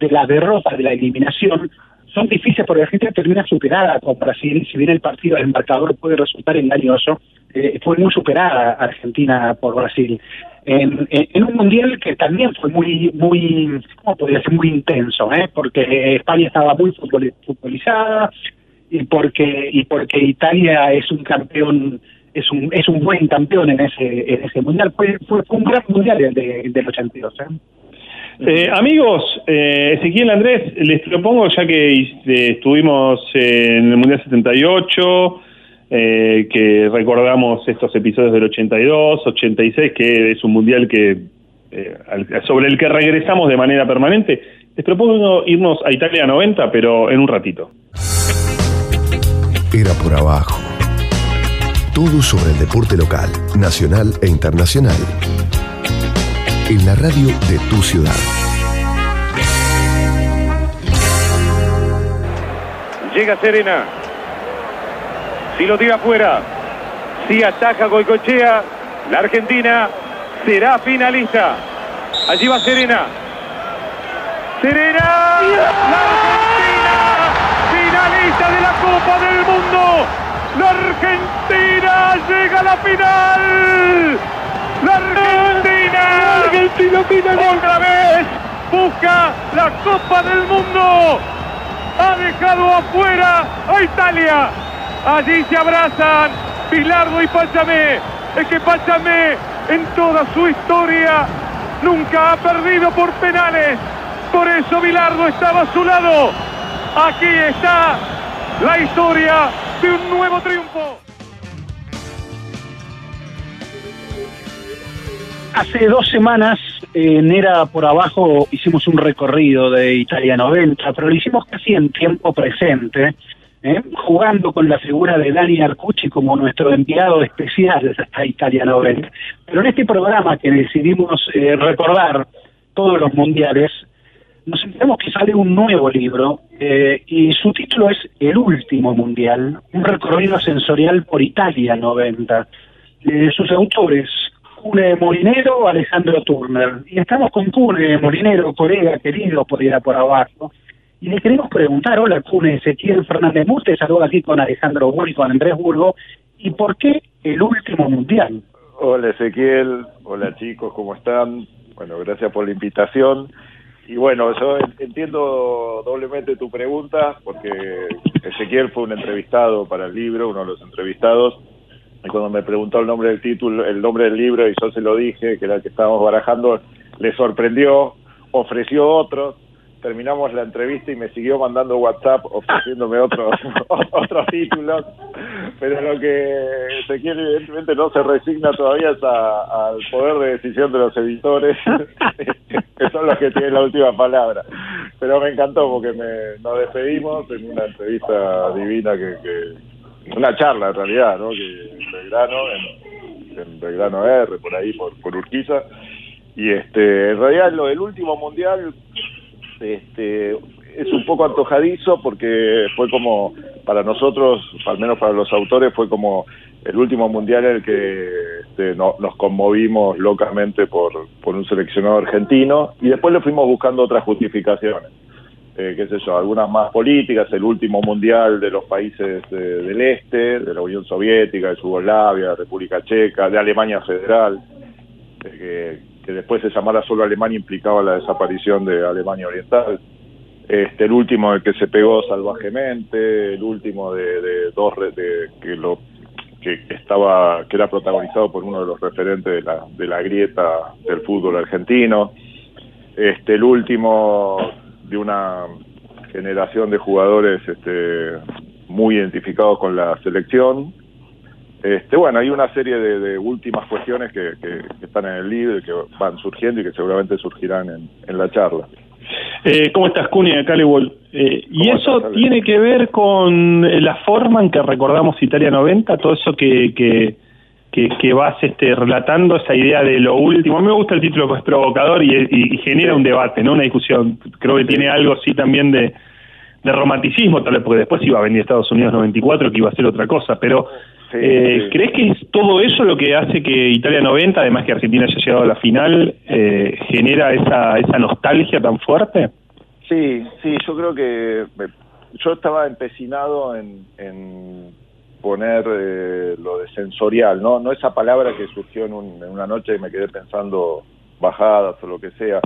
de la derrota, de la eliminación, son difíciles porque la gente termina superada con Brasil, si bien el partido, el marcador puede resultar engañoso, eh, fue muy superada Argentina por Brasil. En, un mundial que también fue muy, muy, ¿cómo podría ser? Muy intenso, ¿eh? porque España estaba muy futbolizada y porque, y porque Italia es un campeón es un es un buen campeón en ese en ese mundial fue un gran mundial el de, del 82 ¿eh? Eh, amigos, eh, Ezequiel Andrés, les propongo, ya que eh, estuvimos en el Mundial 78, que recordamos estos episodios del 82, 86, que es un Mundial que sobre el que regresamos de manera permanente, les propongo irnos a Italia 90, pero en un ratito. Era por abajo. Todo sobre el deporte local, nacional e internacional en la radio de tu ciudad. Llega Serena. Si lo tira afuera, si ataca Goicochea, la Argentina será finalista. Allí va Serena. Serena, la Argentina, finalista de la Copa del Mundo. La Argentina llega a la final. La Argentina, Argentina final. otra vez busca la Copa del Mundo. Ha dejado afuera a Italia. Allí se abrazan Pilardo y Pachamé. Es que Pachamé en toda su historia nunca ha perdido por penales. Por eso Bilardo estaba a su lado. Aquí está la historia de un nuevo triunfo. Hace dos semanas en Era por Abajo hicimos un recorrido de Italia 90, pero lo hicimos casi en tiempo presente, ¿eh? jugando con la figura de Dani Arcucci como nuestro enviado especial a Italia 90. Pero en este programa que decidimos eh, recordar todos los mundiales, nos enteramos que sale un nuevo libro eh, y su título es El último mundial, un recorrido sensorial por Italia 90. Eh, sus autores, Cune Molinero, Alejandro Turner. Y estamos con Cune Molinero, colega querido, por ir a por abajo. Y le queremos preguntar, hola Cune, Ezequiel Fernández Mute, saludo aquí con Alejandro Burgo con Andrés Burgo, ¿y por qué el último mundial? Hola Ezequiel, hola chicos, ¿cómo están? Bueno, gracias por la invitación. Y bueno, yo entiendo doblemente tu pregunta, porque Ezequiel fue un entrevistado para el libro, uno de los entrevistados, cuando me preguntó el nombre del título, el nombre del libro, y yo se lo dije, que era el que estábamos barajando, le sorprendió, ofreció otros, terminamos la entrevista y me siguió mandando WhatsApp ofreciéndome otros [LAUGHS] otros títulos, pero lo que Ezequiel evidentemente no se resigna todavía es al poder de decisión de los editores, [LAUGHS] que son los que tienen la última palabra. pero me encantó porque me, nos despedimos en una entrevista divina que, que una charla en realidad, ¿no? Que en Belgrano, en, en Belgrano R, por ahí, por, por Urquiza. Y este, en realidad lo del último mundial este, es un poco antojadizo porque fue como, para nosotros, al menos para los autores, fue como el último mundial en el que este, no- nos conmovimos locamente por, por un seleccionado argentino y después le fuimos buscando otras justificaciones. Eh, qué sé yo, algunas más políticas, el último mundial de los países eh, del este, de la Unión Soviética, de Yugoslavia, República Checa, de Alemania Federal, eh, que, que después se llamara solo Alemania implicaba la desaparición de Alemania Oriental. Este, el último el que se pegó salvajemente, el último de, de dos de, que lo que estaba que era protagonizado por uno de los referentes de la, de la grieta del fútbol argentino este el último de una generación de jugadores este muy identificados con la selección este bueno hay una serie de, de últimas cuestiones que, que- que están en el libro y que van surgiendo y que seguramente surgirán en, en la charla Eh, ¿Cómo estás, Cuni? Acá Lewol. Eh, y ¿Cómo eso estás, tiene que ver con la forma en que recordamos Italia 90, todo eso que, que, que, que vas este, relatando, esa idea de lo último. A mí me gusta el título que es provocador y, y- y genera un debate, no una discusión. Creo que tiene algo así también de, de romanticismo, tal vez, porque después iba a venir Estados Unidos 94, que iba a ser otra cosa, pero... eh, sí. ¿Crees que es todo eso lo que hace que Italia 90, además que Argentina haya llegado a la final, eh, genera esa, esa nostalgia tan fuerte? Sí, sí, yo creo que me- yo estaba empecinado en, en poner eh, lo de sensorial, ¿no? No esa palabra que surgió en, un- en una noche y me quedé pensando bajadas o lo que sea,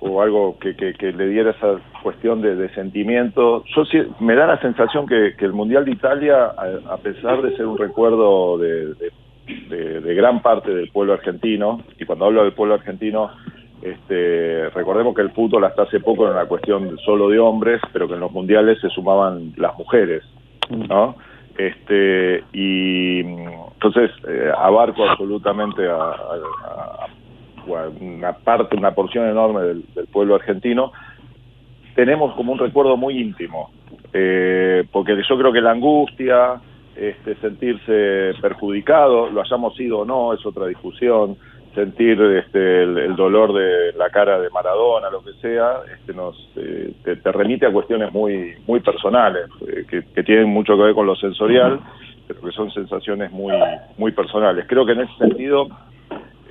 o algo que, que, le diera esa cuestión de, de sentimiento. Yo sí, me da la sensación que, que el Mundial de Italia, a, pesar de ser un recuerdo de, de- de- gran parte del pueblo argentino, y cuando hablo del pueblo argentino, este, recordemos que el fútbol hasta hace poco era una cuestión solo de hombres, pero que en los mundiales se sumaban las mujeres, ¿no? Este, y entonces eh, abarco absolutamente a, una parte, una porción enorme del, del pueblo argentino, tenemos como un recuerdo muy íntimo, eh, porque yo creo que la angustia, este, sentirse perjudicado, lo hayamos sido o no, es otra discusión, sentir este, el, el dolor de la cara de Maradona, lo que sea, este, nos eh, te, te remite a cuestiones muy muy personales, eh, que, que tienen mucho que ver con lo sensorial, pero que son sensaciones muy muy personales. Creo que en ese sentido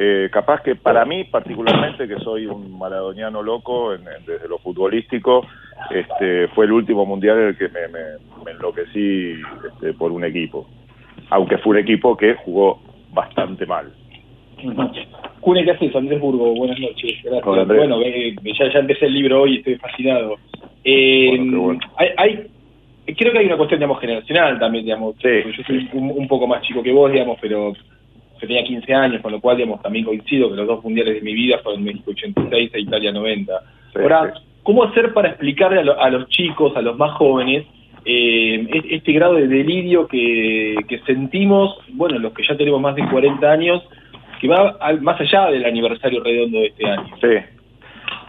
eh, capaz que para mí particularmente, que soy un maradoniano loco en- en- desde lo futbolístico, este, fue el último mundial en el que me, me- me enloquecí este, por un equipo. Aunque fue un equipo que jugó bastante mal. Cune, ¿qué haces? Andrés Burgo, buenas noches. Gracias. Hola, bueno, eh, ya, ya empecé el libro hoy y estoy fascinado. Eh, Bueno, hay, hay- creo que hay una cuestión, digamos, generacional también, digamos. Porque Yo soy un, un poco más chico que vos, digamos, pero yo tenía 15 años, con lo cual, digamos, también coincido que los dos mundiales de mi vida fueron México 86 e Italia 90. Ahora, ¿cómo hacer para explicarle a, lo- a los chicos, a los más jóvenes, eh, es- este grado de delirio que, que sentimos, bueno, los que ya tenemos más de 40 años, que va más allá del aniversario redondo de este año? Sí.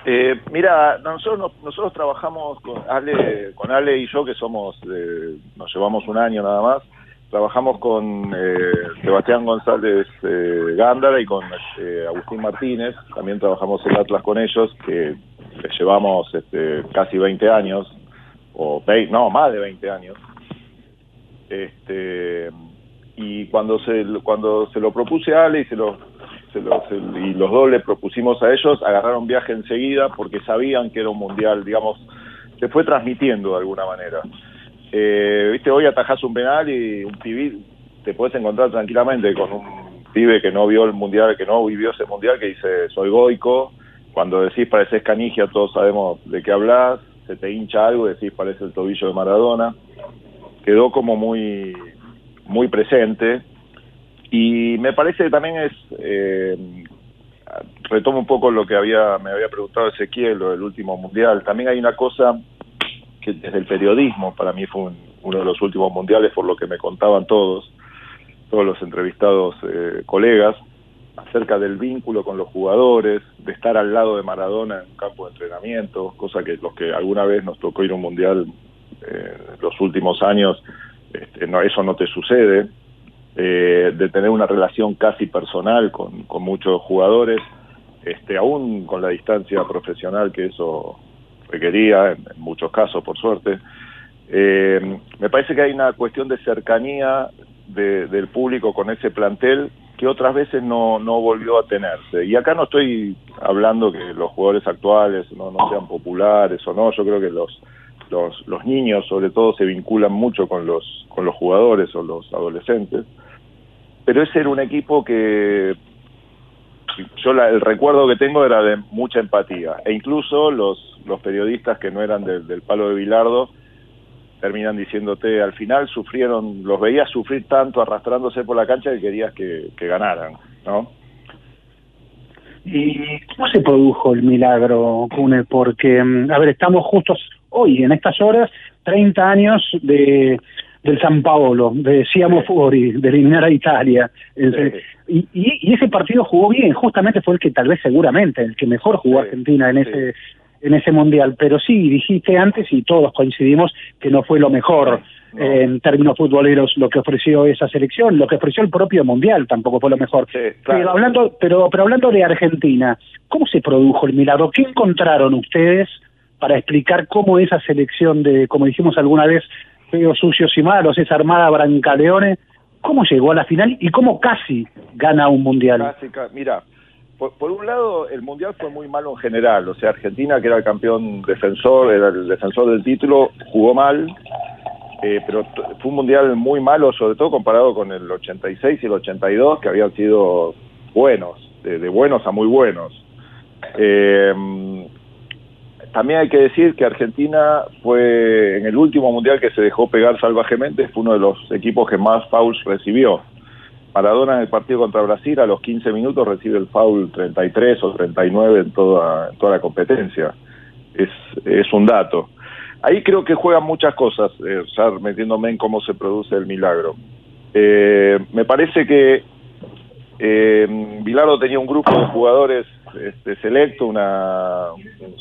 Eh, mira, nosotros nosotros trabajamos con Ale, con Ale y yo que somos, eh, nos llevamos un año nada más. Trabajamos con eh, Sebastián González eh, Gándara y con eh, Agustín Martínez. También trabajamos en Atlas con ellos, que llevamos este, casi 20 años, o 20, no, más de 20 años. Este, y cuando se cuando se lo propuse a Ale y se lo, se lo- se- y los dos le propusimos a ellos agarraron viaje enseguida porque sabían que era un mundial digamos se fue transmitiendo de alguna manera. Eh, viste hoy atajás un penal y un pibe te puedes encontrar tranquilamente con un pibe que no vio el mundial que no vivió ese mundial que dice soy goico cuando decís pareces canigia todos sabemos de qué hablas se te hincha algo y decís parece el tobillo de Maradona quedó como muy muy presente. Y me parece que también es eh, retomo un poco lo que había me había preguntado Ezequiel lo del último mundial. También hay una cosa que desde el periodismo para mí fue un- uno de los últimos mundiales por lo que me contaban todos todos los entrevistados eh, colegas acerca del vínculo con los jugadores, de estar al lado de Maradona en un campo de entrenamiento, cosa que los que alguna vez nos tocó ir a un mundial eh, los últimos años, este, no, eso no te sucede, eh, de tener una relación casi personal con, con muchos jugadores, este, aún con la distancia profesional que eso requería, en, muchos casos, por suerte. Eh, me parece que hay una cuestión de cercanía de- del público con ese plantel que otras veces no, no volvió a tenerse. Y acá no estoy hablando que los jugadores actuales no, no sean populares o no, yo creo que los, los, los niños sobre todo se vinculan mucho con los, con los jugadores o los adolescentes. Pero ese era un equipo que yo la- el recuerdo que tengo era de mucha empatía. E incluso los, los periodistas que no eran del, palo de Bilardo terminan diciéndote, al final sufrieron, los veías sufrir tanto arrastrándose por la cancha que querías que, que ganaran, ¿no? ¿Y cómo se produjo el milagro, Cune? Porque, mm, a ver, estamos justos hoy, en estas horas, 30 años de del San Paolo, de Siamo Fuori, de eliminar a Italia. Y, y- y ese partido jugó bien, justamente fue el que tal vez seguramente, el que mejor jugó Argentina en ese en ese mundial, pero sí, dijiste antes y todos coincidimos que no fue lo mejor eh, en términos futboleros lo que ofreció esa selección, lo que ofreció el propio mundial tampoco fue lo mejor. Pero hablando, pero, pero hablando de Argentina, ¿cómo se produjo el milagro? ¿Qué encontraron ustedes para explicar cómo esa selección de, como dijimos alguna vez, feos, sucios y malos, esa armada Brancaleone, cómo llegó a la final y cómo casi gana un mundial? Casi, ca- mira, por, por un lado el mundial fue muy malo en general, o sea, Argentina que era el campeón defensor, era el defensor del título, jugó mal, eh, pero fue un mundial muy malo, sobre todo comparado con el 86 y el 82, que habían sido buenos, de, de buenos a muy buenos. Eh, también hay que decir que Argentina fue en el último mundial que se dejó pegar salvajemente, fue uno de los equipos que más fouls recibió. Maradona en el partido contra Brasil a los 15 minutos recibe el foul 33 o 39 en toda, en toda la competencia. Es, es un dato. Ahí creo que juegan muchas cosas, eh, ya metiéndome en cómo se produce el milagro. Eh, me parece que eh, tenía un grupo de jugadores este, selecto, una,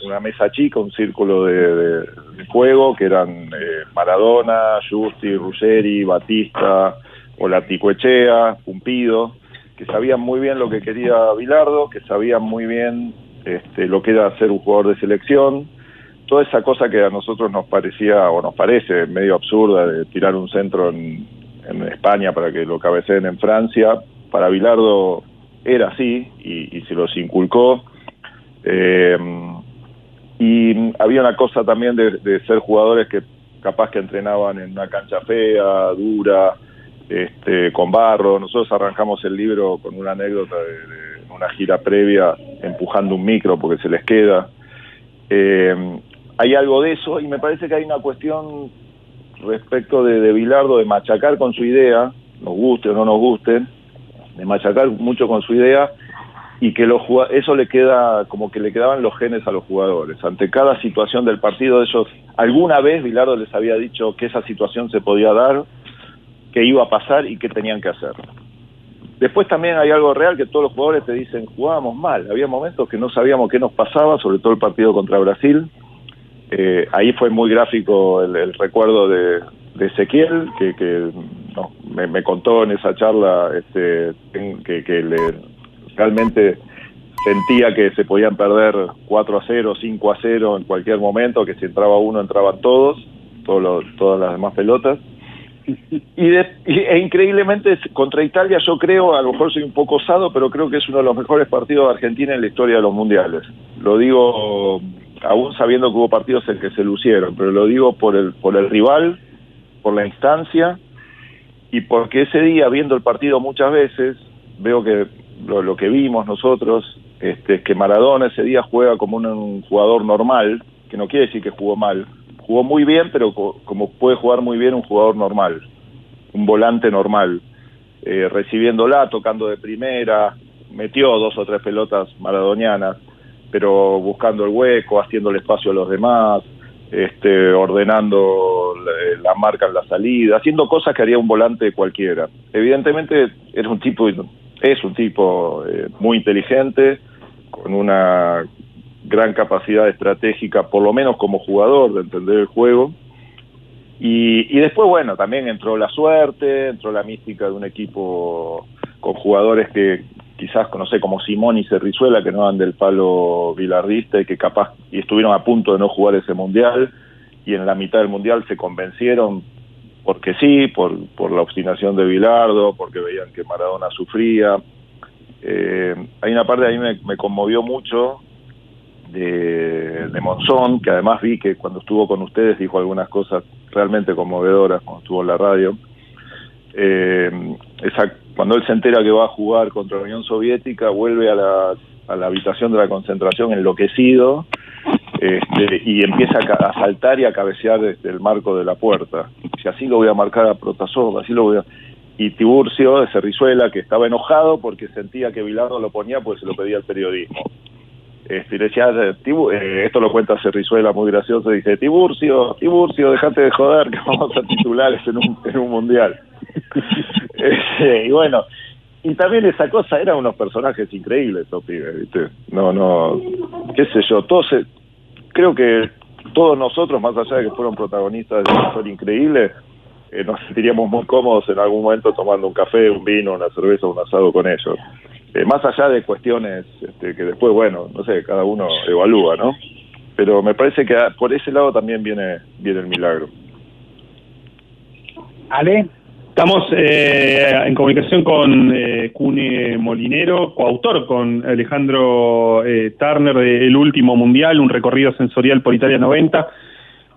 una mesa chica, un círculo de, de- de juego que eran eh, Maradona, Justi, Ruggeri, Batista, Olaticoechea, Pumpido, que sabían muy bien lo que quería Bilardo, que sabían muy bien este, lo que era ser un jugador de selección, toda esa cosa que a nosotros nos parecía o nos parece medio absurda de tirar un centro en, España para que lo cabeceen en Francia, para Bilardo era así y, se los inculcó. Eh, y había una cosa también de, ser jugadores que capaz que entrenaban en una cancha fea, dura, este, con barro. Nosotros arrancamos el libro con una anécdota de, de una gira previa empujando un micro porque se les queda. Eh, hay algo de eso y me parece que hay una cuestión respecto de, de Bilardo de machacar con su idea, nos guste o no nos guste, de machacar mucho con su idea y que eso le queda como que le quedaban los genes a los jugadores. Ante cada situación del partido ellos, alguna vez Bilardo les había dicho que esa situación se podía dar, que iba a pasar y qué tenían que hacer. Después también hay algo real que todos los jugadores te dicen, jugábamos mal, había momentos que no sabíamos qué nos pasaba, sobre todo el partido contra Brasil. Eh, ahí fue muy gráfico el, el recuerdo de, Ezequiel, que, que no, me, contó en esa charla este, que le, realmente sentía que se podían perder 4 a 0, 5 a 0 en cualquier momento, que si entraba uno entraban todos, todos los- todas las demás pelotas. Y, de- y- e increíblemente contra Italia yo creo, a lo mejor soy un poco osado, pero creo que es uno de los mejores partidos de Argentina en la historia de los mundiales. Lo digo aún sabiendo que hubo partidos en que se lucieron, pero lo digo por el, por el rival, por la instancia y porque ese día, viendo el partido muchas veces, veo que lo, lo que vimos nosotros este, es que Maradona ese día juega como un, un jugador normal, que no quiere decir que jugó mal, jugó muy bien, pero co- como puede jugar muy bien un jugador normal, un volante normal, eh, recibiéndola, tocando de primera, metió dos o tres pelotas maradonianas, pero buscando el hueco, haciendo el espacio a los demás, este, ordenando la, la marca en la salida, haciendo cosas que haría un volante cualquiera. Evidentemente era un tipo es un tipo eh, muy inteligente, con una gran capacidad estratégica, por lo menos como jugador, de entender el juego. Y, y después, bueno, también entró la suerte, entró la mística de un equipo con jugadores que quizás, no sé, como Simón y Cerrizuela, que no van del palo bilardista y que capaz, y estuvieron a punto de no jugar ese mundial, y en la mitad del mundial se convencieron porque sí, por, por la obstinación de Bilardo, porque veían que Maradona sufría. Eh, hay una parte a mí me, me conmovió mucho de, de Monzón, que además vi que cuando estuvo con ustedes dijo algunas cosas realmente conmovedoras cuando estuvo en la radio. Eh, cuando él se entera que va a jugar contra la Unión Soviética, vuelve a la, habitación de la concentración enloquecido este, y empieza a, saltar y a cabecear desde el marco de la puerta. Si así lo voy a marcar a Protasov, así lo voy a... Y Tiburcio de Cerrizuela, que estaba enojado porque sentía que Bilardo lo ponía porque se lo pedía el periodismo. Este, le decía, "Tibu- eh, esto lo cuenta Cerrizuela muy gracioso, dice, Tiburcio, Tiburcio, dejate de joder que vamos a titulares en un, en un mundial. [LAUGHS] Este, y bueno, y también esa cosa, eran unos personajes increíbles pibes, ¿viste? No, no, qué sé yo, todos, se- creo que todos nosotros, más allá de que fueron protagonistas de una historia increíble, eh, nos sentiríamos muy cómodos en algún momento tomando un café, un vino, una cerveza, un asado con ellos. Eh, más allá de cuestiones este, que después, bueno, no sé, cada uno evalúa, ¿no? Pero me parece que ah, por ese lado también viene, viene el milagro. Ale. Estamos eh, en comunicación con eh, Cune Molinero, coautor con Alejandro eh, Turner de El Último Mundial, un recorrido sensorial por Italia 90.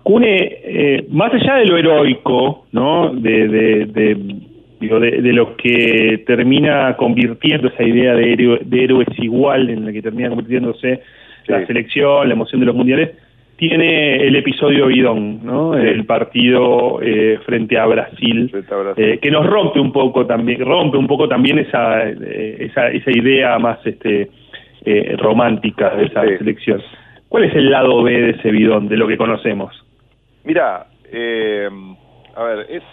Cune, eh, más allá de lo heroico, ¿no? De, de, de, digo, de, de lo que termina convirtiendo esa idea de, héroe- de héroes igual en la que termina convirtiéndose la selección, la emoción de los mundiales, tiene el episodio Bidón, ¿no? El partido eh, frente a Brasil, eh, que nos rompe un poco también, rompe un poco también esa eh, esa, esa idea más este eh, romántica de esa selección. ¿Cuál es el lado B de ese Bidón, de lo que conocemos? Mira, eh, a ver, es,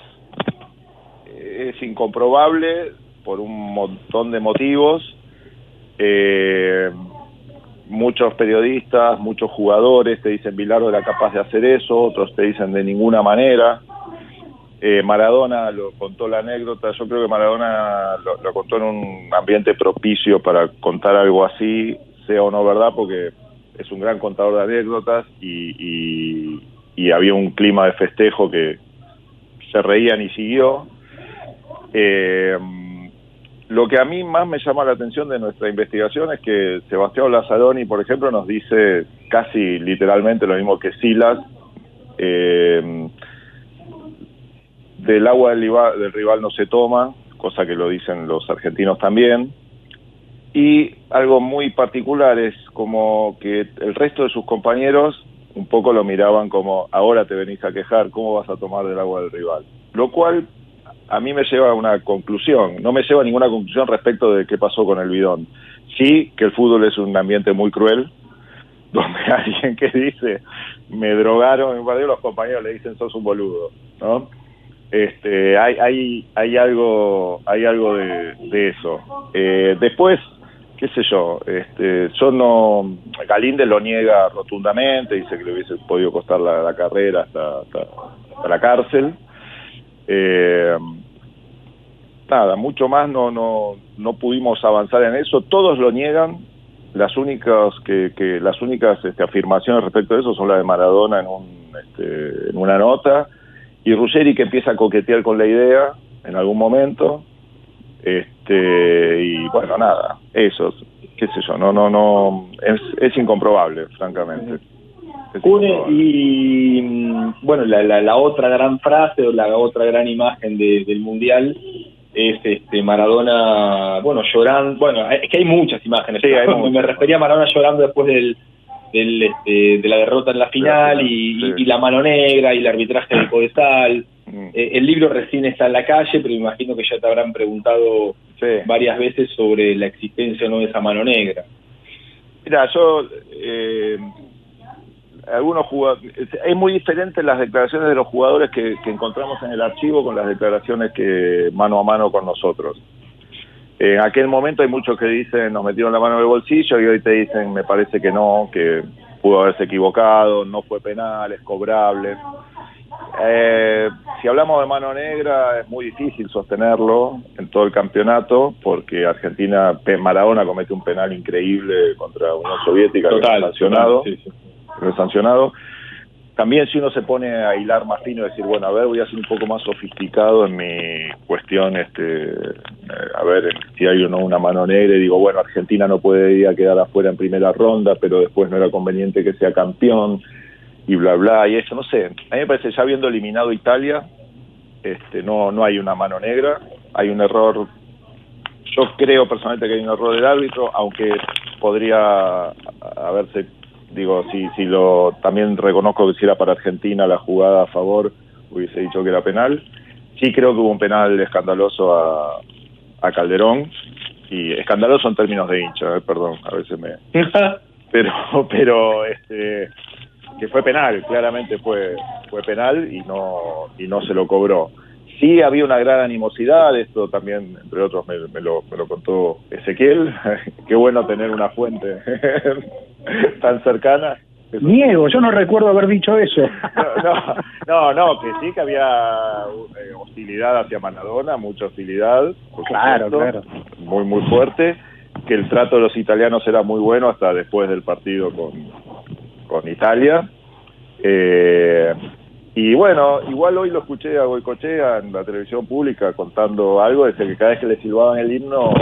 es incomprobable por un montón de motivos. Eh, muchos periodistas, muchos jugadores te dicen Bilardo era capaz de hacer eso, otros te dicen de ninguna manera. Eh, Maradona lo contó la anécdota, yo creo que Maradona lo, lo contó en un ambiente propicio para contar algo así, sea o no verdad, porque es un gran contador de anécdotas y, y- y había un clima de festejo que se reían y siguió. Eh, lo que a mí más me llama la atención de nuestra investigación es que Sebastián Lazzaroni, por ejemplo, nos dice casi literalmente lo mismo que Silas. eh, del agua del, rival- del rival no se toma, cosa que lo dicen los argentinos también. Y algo muy particular es como que el resto de sus compañeros un poco lo miraban como, ahora te venís a quejar, ¿cómo vas a tomar del agua del rival? Lo cual a mí me lleva a una conclusión, no me lleva a ninguna conclusión respecto de qué pasó con el bidón. Sí, que el fútbol es un ambiente muy cruel, [LAUGHS] donde alguien que dice, me drogaron, perdió los compañeros le dicen, sos un boludo, ¿no? Este, hay, hay, hay algo, hay algo de, eso. Eh, después, qué sé yo, este, yo no, Galíndez lo niega rotundamente, dice que le hubiese podido costar la, la carrera hasta la cárcel. Eh, nada, mucho más no, no, no pudimos avanzar en eso, todos lo niegan, las únicas que, que las únicas este, afirmaciones respecto a eso son las de Maradona en, un, este, en una nota y Ruggeri que empieza a coquetear con la idea en algún momento este y bueno nada eso qué sé yo no no no es, es incomprobable francamente Incomprobable. y mm, bueno, la, la, la otra gran frase o la otra gran imagen de- del Mundial es este Maradona, bueno, llorando, bueno, es que hay muchas imágenes, Sí, hay ¿no? [LAUGHS] muchas. me refería a Maradona llorando después del, del, este, de la derrota en la final y, la mano negra y el arbitraje del Codesal. Mm. Eh, el libro recién está en la calle, pero imagino que ya te habrán preguntado varias veces sobre la existencia o no de esa mano negra. Mira, yo eh, algunos jugadores es muy diferente las declaraciones de los jugadores que, que encontramos en el archivo con las declaraciones que mano a mano con nosotros. En aquel momento hay muchos que dicen nos metieron la mano en el bolsillo y hoy te dicen me parece que no, que pudo haberse equivocado, no fue penal, es cobrable. Eh, si hablamos de mano negra, es muy difícil sostenerlo en todo el campeonato, porque Argentina, Maradona comete un penal increíble contra Unión Soviética, Total, que es sancionado. total, sí, sí. Sancionado. También si uno se pone a hilar más fino decir, bueno, a ver, voy a ser un poco más sofisticado en mi cuestión, este, eh, a ver si hay uno una mano negra y digo, bueno, Argentina no podría quedar afuera en primera ronda, pero después no era conveniente que sea campeón y bla bla y eso, no sé. A mí me parece ya habiendo eliminado Italia, este, no, no hay una mano negra, hay un error. Yo creo personalmente que hay un error del árbitro, aunque podría haberse, digo, si, si lo también reconozco que si era para Argentina la jugada a favor, hubiese dicho que era penal. Sí creo que hubo un penal escandaloso a, a Calderón, y escandaloso en términos de hincha, eh, perdón, a veces me... [LAUGHS] pero, pero, este que fue penal, claramente fue fue penal y no y no se lo cobró. Sí había una gran animosidad, esto también, entre otros, me, me lo, me lo contó Ezequiel. [LAUGHS] Qué bueno tener una fuente [LAUGHS] tan cercana. Niego, yo no recuerdo haber dicho eso. No, no, no, que sí que había eh, hostilidad hacia Maradona, mucha hostilidad. por Claro, supuesto, claro. Muy, muy fuerte. Que el trato de los italianos era muy bueno hasta después del partido con, con Italia. Eh, y bueno, igual hoy lo escuché a Goicochea en la televisión pública contando algo, de que cada vez que le silbaban el himno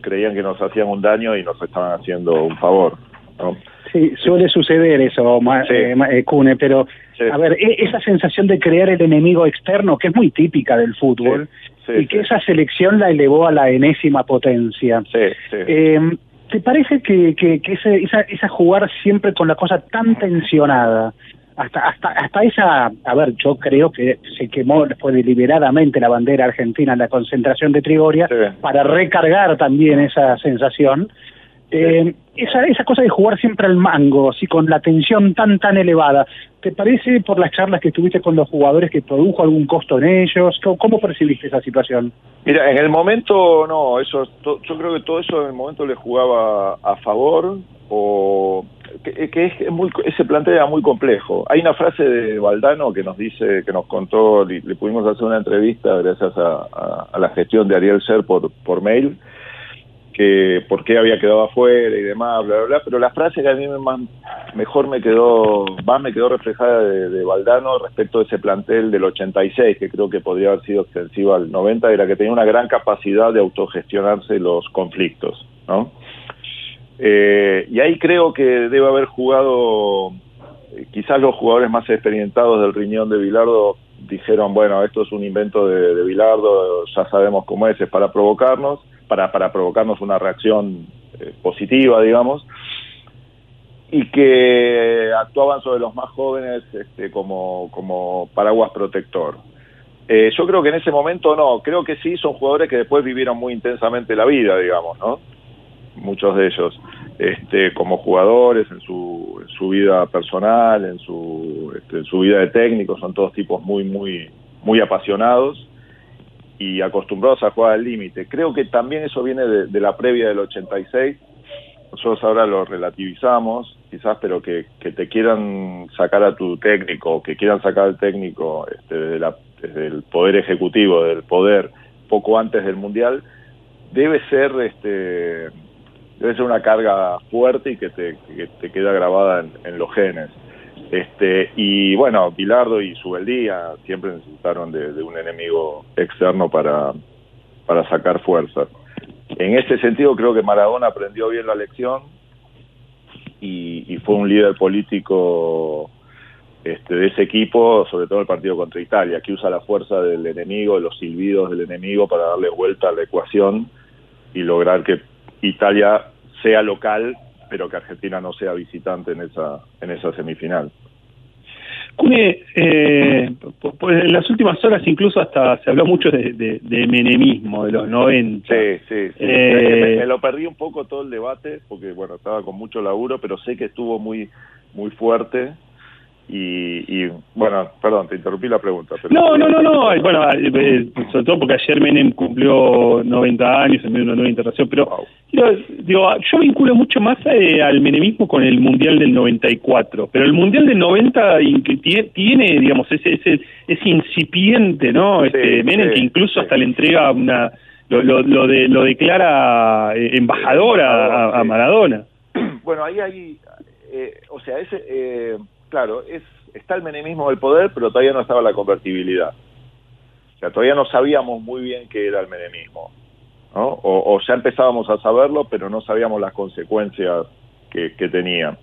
creían que nos hacían un daño y nos estaban haciendo un favor. ¿no? Sí, suele suceder eso, Ma- Sí. eh, Ma- eh, Cune, pero a ver, e- esa sensación de crear el enemigo externo, que es muy típica del fútbol, Sí, y que esa selección la elevó a la enésima potencia. Eh, ¿Te parece que, que, que ese- esa, esa jugar siempre con la cosa tan tensionada, hasta, hasta, hasta esa, a ver, yo creo que se quemó después deliberadamente la bandera argentina en la concentración de Trigoria para recargar también esa sensación, eh, esa, esa cosa de jugar siempre al mango, así con la tensión tan tan elevada, ¿te parece por las charlas que tuviste con los jugadores que produjo algún costo en ellos? ¿Cómo, cómo percibiste esa situación? Mira, en el momento no, eso to- yo creo que todo eso en el momento le jugaba a favor o que, que es muy, ese plantel era muy complejo. Hay una frase de Valdano que nos dice, que nos contó, le, le pudimos hacer una entrevista gracias a, a- a la gestión de Ariel Ser por, por mail, que por qué había quedado afuera y demás, bla, bla, bla, pero la frase que a mí me más, mejor me quedó, más me quedó reflejada de, de Valdano respecto de ese plantel del 86, que creo que podría haber sido extensivo al 90, era que tenía una gran capacidad de autogestionarse los conflictos, ¿no? Eh, y ahí creo que debe haber jugado, eh, quizás los jugadores más experimentados del riñón de Bilardo dijeron, bueno, esto es un invento de, de ya sabemos cómo es, es para provocarnos, para, para provocarnos una reacción eh, positiva, digamos, y que actuaban sobre los más jóvenes este, como, como paraguas protector. Eh, yo creo que en ese momento no, creo que sí son jugadores que después vivieron muy intensamente la vida, digamos, ¿no? Muchos de ellos, este, como jugadores, en su, en su vida personal, en su, este, en su vida de técnico, son todos tipos muy, muy, muy apasionados y acostumbrados a jugar al límite. Creo que también eso viene de, la previa del 86. Nosotros ahora lo relativizamos, quizás, pero que, que te quieran sacar a tu técnico, que quieran sacar al técnico este, desde, la- desde el poder ejecutivo, del poder, poco antes del Mundial, debe ser este debe ser una carga fuerte y que te, que te queda grabada en, los genes. Este, y bueno, Bilardo y Subeldía siempre necesitaron de, un enemigo externo para, sacar fuerzas. En ese sentido creo que Maradona aprendió bien la lección y, y fue un líder político este, de ese equipo, sobre todo el partido contra Italia, que usa la fuerza del enemigo, los silbidos del enemigo para darle vuelta a la ecuación y lograr que Italia sea local, pero que Argentina no sea visitante en esa, en esa semifinal. Cune, eh, en las últimas horas incluso hasta se habló mucho de, de, de menemismo, de los 90. Sí, sí, sí. Eh, me, me lo perdí un poco todo el debate, porque bueno, estaba con mucho laburo, pero sé que estuvo muy, muy fuerte. Y, bueno, perdón, te interrumpí la pregunta. no, no, no, no, bueno, eh, sobre todo porque ayer Menem cumplió 90 años en medio de una nueva internación, pero digo, yo vinculo mucho más eh, al menemismo con el Mundial del 94, pero el Mundial del 90 tiene, digamos, ese, ese, ese incipiente, ¿no? Este, Menem que incluso hasta le entrega una, lo, lo, lo, de, lo declara eh, embajador a, Maradona. Bueno, ahí hay, o sea, ese claro, es, está el menemismo del poder, pero todavía no estaba la convertibilidad. O sea, todavía no sabíamos muy bien qué era el menemismo. ¿no? O, ya empezábamos a saberlo, pero no sabíamos las consecuencias que, tenía.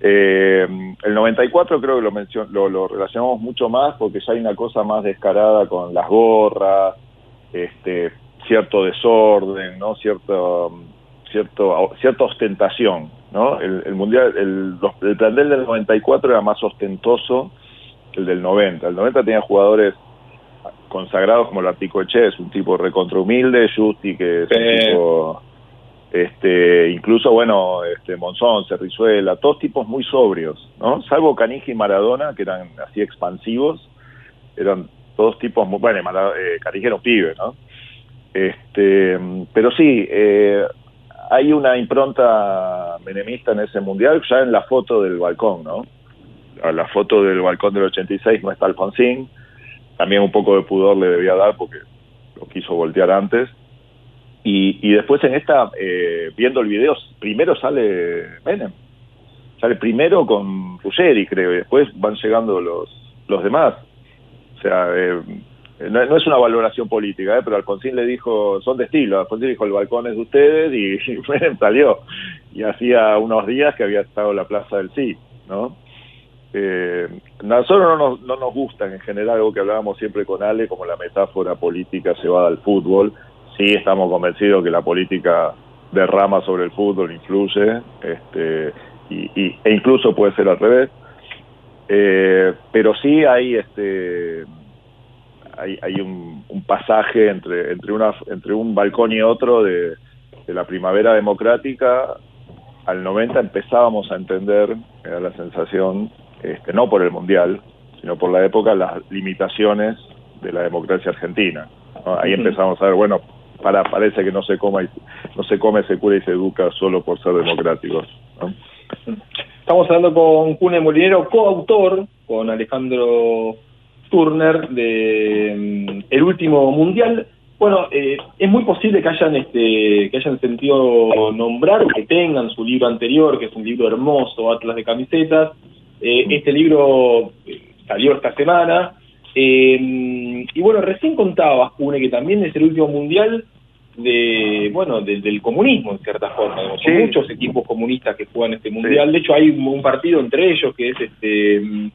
Eh, el 94 creo que lo, lo, lo, relacionamos mucho más porque ya hay una cosa más descarada con las gorras, este, cierto desorden, ¿no? cierto, cierto, cierta ostentación. ¿No? El, mundial, el, el plantel del 94 era más ostentoso que el del 90. El 90 tenía jugadores consagrados como el Che, es un tipo recontra humilde, Justi, que es un tipo, este, incluso, bueno, este, Monzón, Cerrizuela, todos tipos muy sobrios, ¿no? Salvo Canigi y Maradona, que eran así expansivos, eran todos tipos muy, bueno, eh, Canigi era un pibe, ¿no? Este, pero sí, eh, hay una impronta menemista en ese mundial, ya en la foto del balcón, ¿no? La foto del balcón del 86 no está Alfonsín, también un poco de pudor le debía dar porque lo quiso voltear antes. Y, y después en esta, eh, viendo el video, primero sale Menem, sale primero con Ruggeri, creo, y después van llegando los, los demás. O sea, eh, no, no, es una valoración política, ¿eh? pero Alfonsín le dijo, son de estilo, Alfonsín dijo, el balcón es de ustedes y, [LAUGHS] salió. Y hacía unos días que había estado en la Plaza del Sí, ¿no? Eh, nosotros no nos, no gustan en general algo que hablábamos siempre con Ale, como la metáfora política llevada al fútbol. Sí estamos convencidos que la política derrama sobre el fútbol, influye, este, y, y e incluso puede ser al revés. Eh, pero sí hay este hay, hay un, pasaje entre, entre, una, entre un balcón y otro de, la primavera democrática al 90 empezábamos a entender, era la sensación, este, no por el Mundial, sino por la época, las limitaciones de la democracia argentina. Ahí empezamos a ver, bueno, para, parece que no se, coma no se come, se cura y se educa solo por ser democráticos. Estamos hablando con Cune Molinero, coautor, con Alejandro Turner de mm, El último mundial. Bueno, eh, es muy posible que hayan este que hayan sentido nombrar o que tengan su libro anterior, que es un libro hermoso, Atlas de camisetas. Eh, este libro eh, salió esta semana. y bueno, recién contabas, Cune, que también es el último mundial de bueno del comunismo en cierta forma Hay muchos equipos comunistas que juegan este mundial de hecho hay un partido entre ellos que es este mm,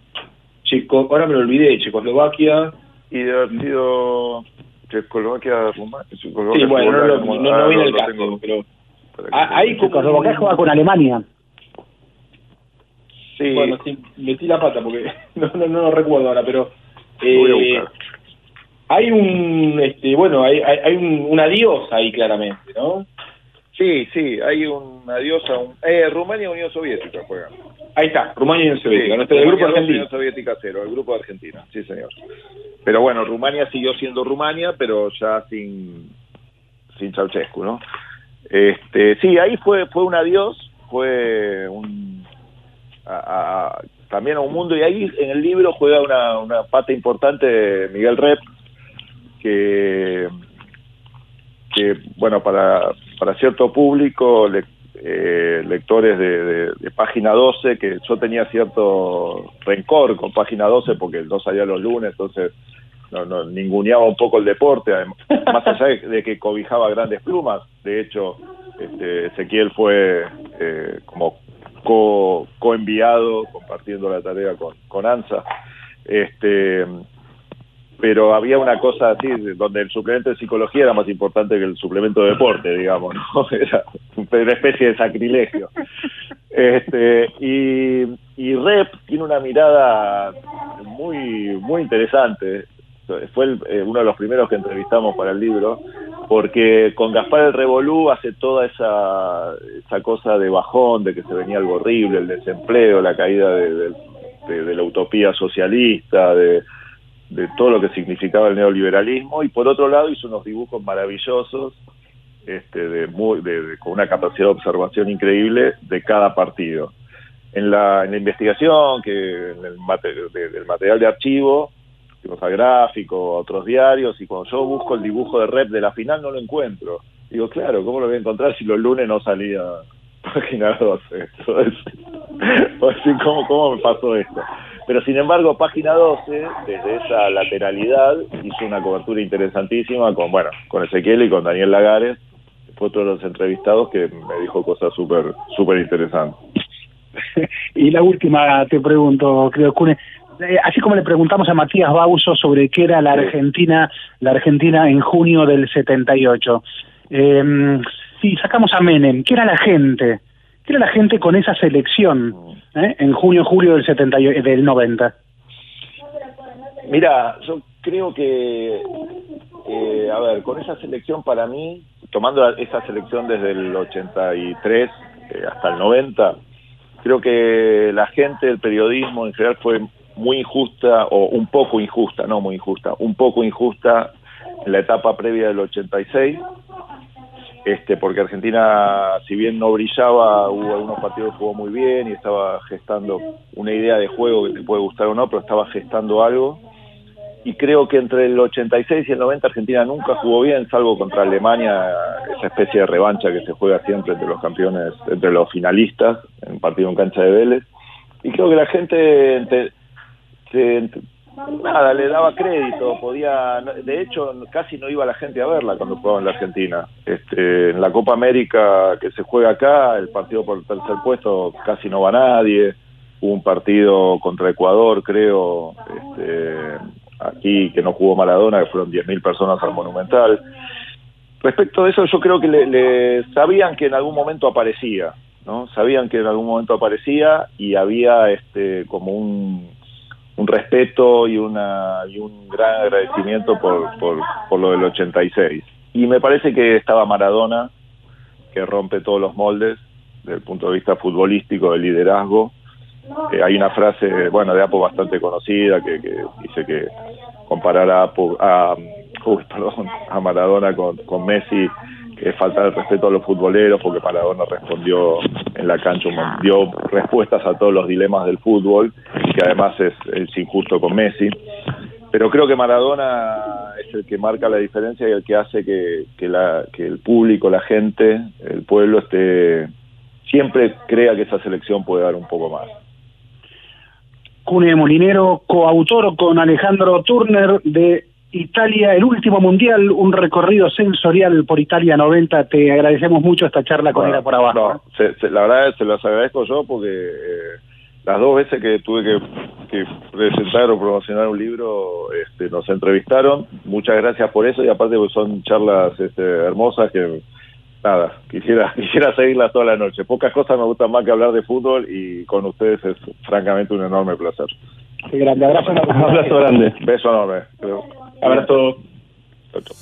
Checo, ahora me lo olvidé, Checoslovaquia. Y de haber sido Checoslovaquia, Sí, bueno, no, no, no, viene el caso, pero... Ahí Checoslovaquia juega con Alemania. Sí. Bueno, sí, metí la pata porque [LAUGHS] no, no, no lo recuerdo ahora, pero... Eh, hay un, este, bueno, hay, hay, hay un, un adiós ahí claramente, ¿no? Sí, sí, hay un adiós a un... Eh, Rumania Unión Soviética juegan. Ahí está, Rumania y Unión Soviética. Sí, el grupo argentino. Unión Soviética cero, el grupo de Argentina, sí señor. Pero bueno, Rumania siguió siendo Rumania, pero ya sin, sin Ceausescu, ¿no? Este, sí, ahí fue, fue un adiós, fue un... también a un mundo, y ahí en el libro juega una, una pata importante Miguel Rep, que que, bueno, para, para cierto público, eh, lectores de, página 12, que yo tenía cierto rencor con página 12 porque no salía los lunes, entonces no, no, ninguneaba un poco el deporte, [LAUGHS] más allá de, que cobijaba grandes plumas. De hecho, este, Ezequiel fue eh, como co, co-enviado, compartiendo la tarea con, con ANSA. Este, pero había una cosa así, donde el suplemento de psicología era más importante que el suplemento de deporte, digamos, ¿no? [LAUGHS] Era una especie de sacrilegio. Este, y, y Rep tiene una mirada muy, muy interesante. Fue eh, uno de los primeros que entrevistamos para el libro, porque con Gaspar el Revolú hace toda esa, esa cosa de bajón, de que se venía algo horrible, el desempleo, la caída de la utopía socialista, de, de todo lo que significaba el neoliberalismo, y por otro lado hizo unos dibujos maravillosos, este, de, muy, de, con una capacidad de observación increíble de cada partido. En la, en la investigación, que en el mate- de- del material de archivo, fuimos a gráfico, a otros diarios, y cuando yo busco el dibujo de rep de la final no lo encuentro. Digo, claro, ¿cómo lo voy a encontrar si los lunes no salía [LAUGHS] página 12? Entonces, [LAUGHS] ¿cómo, ¿cómo me pasó esto? Pero sin embargo, página 12, desde esa lateralidad, hizo una cobertura interesantísima con, bueno, con Ezequiel y con Daniel Lagares, fue otro de los entrevistados que me dijo cosas súper, súper interesantes. [LAUGHS] Y la última te pregunto, creo, Cune, eh, así como le preguntamos a Matías Bauso sobre qué era la Argentina, la Argentina en junio del 78. Eh, si sacamos a Menem, ¿qué era la gente? ¿Qué era la gente con esa selección eh, en junio, julio del 78, del 90? Mira, yo creo que, eh, a ver, con esa selección para mí, tomando esa selección desde el 83 eh, hasta el 90, creo que la gente, el periodismo en general fue muy injusta, o un poco injusta, no muy injusta, un poco injusta en la etapa previa del 86, este, porque Argentina, si bien no brillaba, hubo algunos partidos que jugó muy bien y estaba gestando una idea de juego que te puede gustar o no, pero estaba gestando algo. Y creo que entre el 86 y el 90 Argentina nunca jugó bien, salvo contra Alemania, esa especie de revancha que se juega siempre entre los campeones, entre los finalistas, en partido en cancha de Vélez. Y creo que la gente ente- se ent- nada, le daba crédito, podía, de hecho casi no iba la gente a verla cuando jugaba en la Argentina. Este, en la Copa América que se juega acá, el partido por el tercer puesto casi no va nadie. Hubo un partido contra Ecuador, creo, este, aquí que no jugó Maradona, que fueron 10.000 personas al Monumental. Respecto de eso, yo creo que le, le- sabían que en algún momento aparecía, ¿no? Sabían que en algún momento aparecía y había este como un, un respeto y una y un gran agradecimiento por, por, por lo del 86. Y me parece que estaba Maradona, que rompe todos los moldes desde el punto de vista futbolístico, de liderazgo. Eh, hay una frase, bueno, de Apo bastante conocida que, que dice que comparar a, Apo- a, uy, perdón, a Maradona con, con Messi es faltar el respeto a los futboleros porque Maradona respondió en la cancha, mon- dio respuestas a todos los dilemas del fútbol, que además es, es injusto con Messi. Pero creo que Maradona es el que marca la diferencia y el que hace que, que, la, que el público, la gente, el pueblo esté siempre crea que esa selección puede dar un poco más. Cune Molinero, coautor con Alejandro Turner de Italia, el último mundial, un recorrido sensorial por Italia 90. Te agradecemos mucho esta charla con Bueno, Era por abajo. no, se- se- la verdad se los agradezco yo porque eh, las dos veces que tuve que, que presentar o promocionar un libro este, nos entrevistaron. Muchas gracias por eso y aparte pues, son charlas este, hermosas que nada, quisiera [LAUGHS] quisiera seguirlas toda la noche. Pocas cosas me gustan más que hablar de fútbol y con ustedes es francamente un enorme placer. Qué grande abrazo. [LAUGHS] Abrazo grande. Beso enorme. Abrazo. Chau, chau.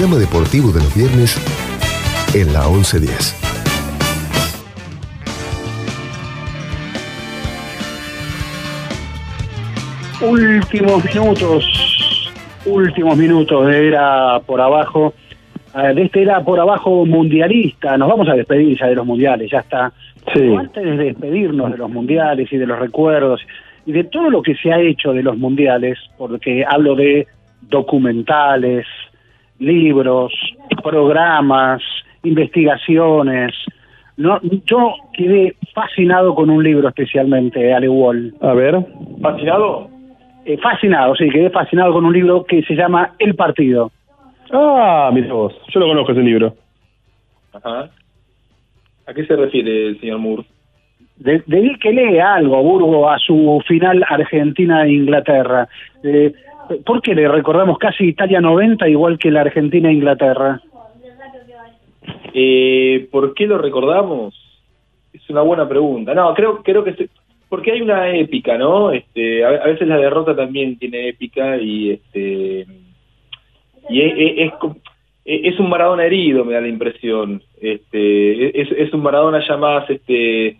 Programa deportivo de los viernes en la 1110. Últimos minutos, últimos minutos de Era por Abajo, eh, de este Era por Abajo mundialista. Nos vamos a despedir ya de los mundiales, ya está. Pero Antes de despedirnos de los mundiales y de los recuerdos y de todo lo que se ha hecho de los mundiales, porque hablo de documentales, libros, programas, investigaciones. No, yo quedé fascinado con un libro especialmente, Ale Wall. A ver. ¿Fascinado? Eh, fascinado, sí, quedé fascinado con un libro que se llama El Partido. Ah, mira vos. Yo lo conozco ese libro. Ajá. ¿A qué se refiere el señor Moore? De, de que lea algo, Burgo, a su final Argentina-Inglaterra. Eh, ¿Por qué le recordamos casi Italia 90 igual que la Argentina-Inglaterra? Eh, ¿Por qué lo recordamos? Es una buena pregunta. No, creo, creo que se- porque hay una épica, ¿no? Este, a, veces la derrota también tiene épica y este y es, es, co- es un Maradona herido, me da la impresión. Este, es, es un Maradona ya más, este,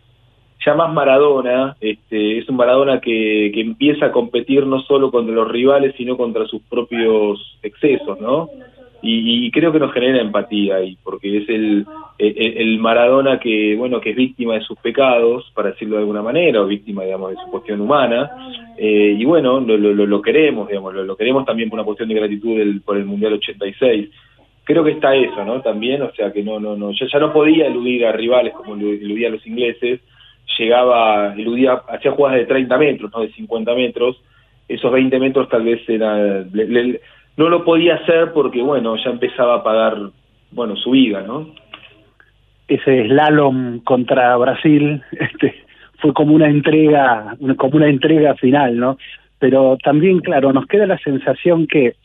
ya más Maradona. Este, es un Maradona que, que empieza a competir no solo contra los rivales, sino contra sus propios excesos, ¿no? Y, y creo que nos genera empatía ahí, porque es el, el, el Maradona que, bueno, que es víctima de sus pecados, para decirlo de alguna manera, o víctima, digamos, de su cuestión humana, eh, y bueno, lo, lo, queremos, digamos, lo, queremos también por una cuestión de gratitud por el Mundial 86. Creo que está eso, ¿no? También, o sea, que no, no, no, ya, ya no podía eludir a rivales como elu- eludía a los ingleses, llegaba, eludía, hacía jugadas de 30 metros, no de 50 metros, esos 20 metros tal vez era, no lo podía hacer porque, bueno, ya empezaba a pagar, bueno, su vida, ¿no? ese slalom contra Brasil [LAUGHS] este, fue como una entrega, como una entrega final, ¿no? Pero también, claro, nos queda la sensación que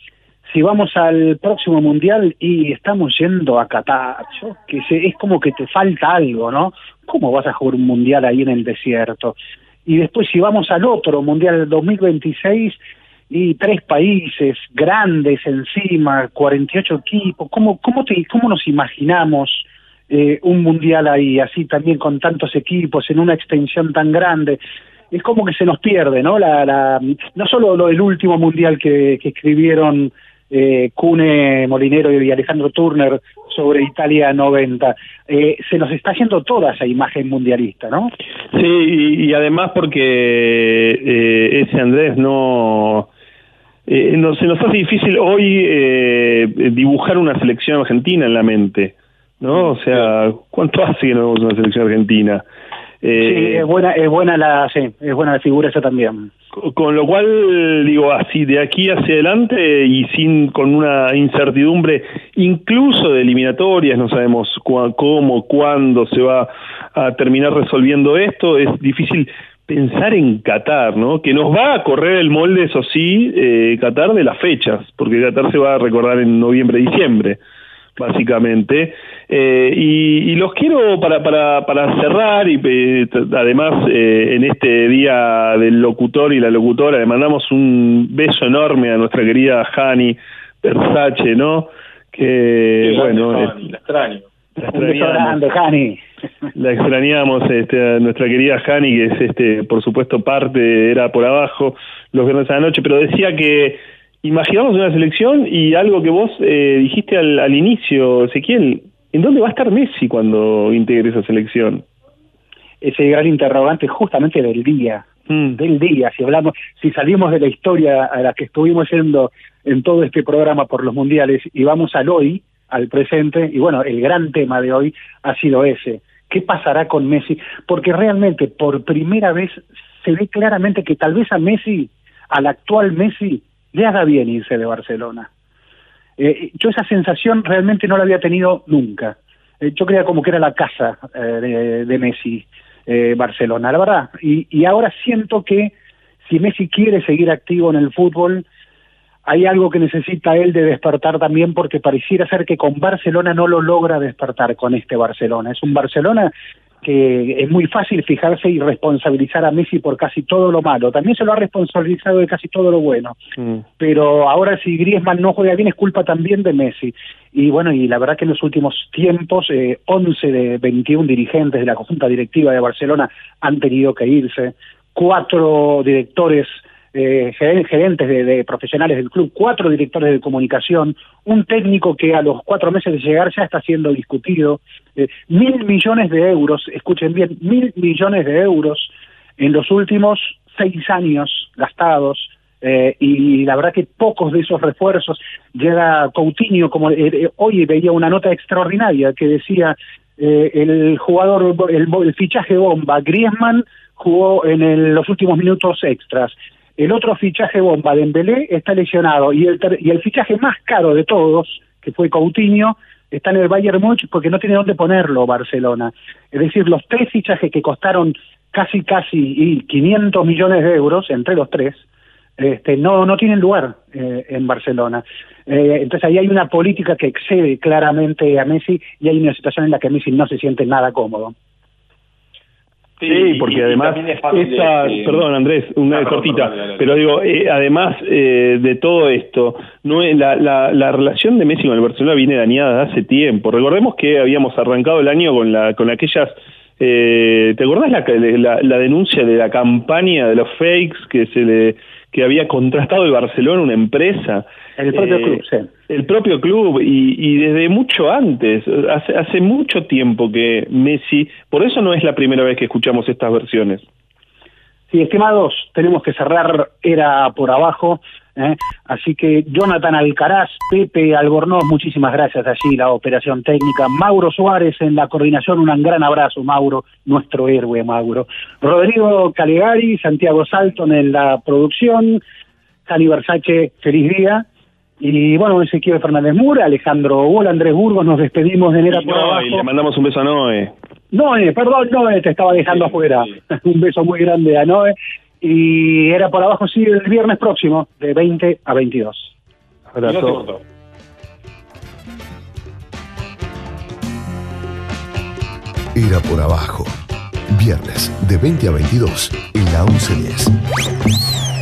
si vamos al próximo mundial y estamos yendo a Qatar, que es como que te falta algo, ¿no? ¿Cómo vas a jugar un mundial ahí en el desierto? Y después si vamos al otro mundial del 2026 y tres países grandes encima, 48 equipos, ¿cómo, cómo, te, cómo nos imaginamos eh, un mundial ahí, así también con tantos equipos, en una extensión tan grande? Es como que se nos pierde, ¿no? La, la, no solo lo del último mundial que, que escribieron eh, Cune Molinero y Alejandro Turner sobre Italia 90, eh, se nos está haciendo toda esa imagen mundialista, ¿no? Sí, y, además porque eh, ese Andrés no, eh, no se nos hace difícil hoy eh, dibujar una selección argentina en la mente, ¿no? O sea, ¿cuánto hace que no vemos una selección argentina? Eh, sí, es buena, es buena la, sí, es buena la figura esa también. Con- Con lo cual, digo, así de aquí hacia adelante y sin con una incertidumbre, incluso de eliminatorias, no sabemos cua- cómo, cuándo se va a terminar resolviendo esto, es difícil pensar en Qatar, ¿no? Que nos va a correr el molde, eso sí, eh, Qatar de las fechas, porque Qatar se va a recordar en noviembre, diciembre básicamente. Eh, y, y los quiero para, para, para cerrar y eh, además eh, en este día del locutor y la locutora le mandamos un beso enorme a nuestra querida Hani Versace, ¿no? Que Sí, bueno, la extraño. la extrañamos. grande, Jani. La extrañamos este, a nuestra querida Hani, que es este, por supuesto parte, era por abajo los viernes a la noche, pero decía que imaginamos una selección y algo que vos eh, dijiste al, al inicio, Ezequiel, ¿en dónde va a estar Messi cuando integre esa selección? Ese gran interrogante justamente del día, Mm. del día, si hablamos, si salimos de la historia a la que estuvimos yendo en todo este programa por los mundiales y vamos al hoy, al presente, y bueno, el gran tema de hoy ha sido ese. ¿Qué pasará con Messi? Porque realmente por primera vez se ve claramente que tal vez a Messi, al actual Messi, le haga bien irse de Barcelona. Eh, yo esa sensación realmente no la había tenido nunca. Eh, yo creía como que era la casa eh, de, de Messi, Barcelona, la verdad. Y, y ahora siento que si Messi quiere seguir activo en el fútbol, hay algo que necesita él de despertar también porque pareciera ser que con Barcelona no lo logra despertar con este Barcelona. Es un Barcelona que es muy fácil fijarse y responsabilizar a Messi por casi todo lo malo. También se lo ha responsabilizado de casi todo lo bueno. Mm. Pero ahora si Griezmann no juega bien es culpa también de Messi. Y bueno, y la verdad que en los últimos tiempos, eh, 11 de 21 dirigentes de la conjunta directiva de Barcelona han tenido que irse. Cuatro directores eh, geren- gerentes de, profesionales del club, cuatro directores de comunicación, un técnico que a los cuatro meses de llegar ya está siendo discutido, eh, mil millones de euros, escuchen bien, mil millones de euros en los últimos seis años gastados. eh, y la verdad que pocos de esos refuerzos llega Coutinho como eh, hoy veía una nota extraordinaria que decía el jugador el, fichaje bomba Griezmann jugó en los últimos minutos extras el otro fichaje bomba, Dembélé, está lesionado. Y el, y el fichaje más caro de todos, que fue Coutinho, está en el Bayern Múnich porque no tiene dónde ponerlo Barcelona. Es decir, los tres fichajes que costaron casi, casi y 500 millones de euros, entre los tres, este, no, no tienen lugar eh, en Barcelona. Eh, entonces ahí hay una política que excede claramente a Messi y hay una situación en la que Messi no se siente nada cómodo. Sí, porque y- además, es esta, de- perdón Andrés, una Ah, perdón, cortita, perdón, pero digo, eh, además eh, de todo esto, no es- la, la, la relación de Messi con el Barcelona viene dañada hace tiempo. Recordemos que habíamos arrancado el año con la con aquellas, eh, ¿te acordás la, la, la denuncia de la campaña de los fakes que se le que había contratado el Barcelona una empresa? El propio Eh, club, sí. el propio club y, y desde mucho antes, hace, hace mucho tiempo que Messi, por eso no es la primera vez que escuchamos estas versiones. Sí, estimados, tenemos que cerrar, era por abajo. ¿Eh? Así que Jonathan Alcaraz, Pepe Albornoz, muchísimas gracias allí, la operación técnica. Mauro Suárez en la coordinación, un gran abrazo, Mauro, nuestro héroe, Mauro. Rodrigo Calegari, Santiago Salton en la producción. Cali Versace, feliz día. Y bueno, Ezequiel Fernández Mura, Alejandro Bola, Andrés Burgos, nos despedimos de Nera Y, por no, abajo. y le mandamos un beso a Noé. Noé, perdón, Noé, te estaba dejando afuera. [LAUGHS] Un beso muy grande a Noé. Y era por abajo, sí, el viernes próximo, de 20 a 22. Abrazo. Era por abajo. Viernes de 20 a 22 en la 1110.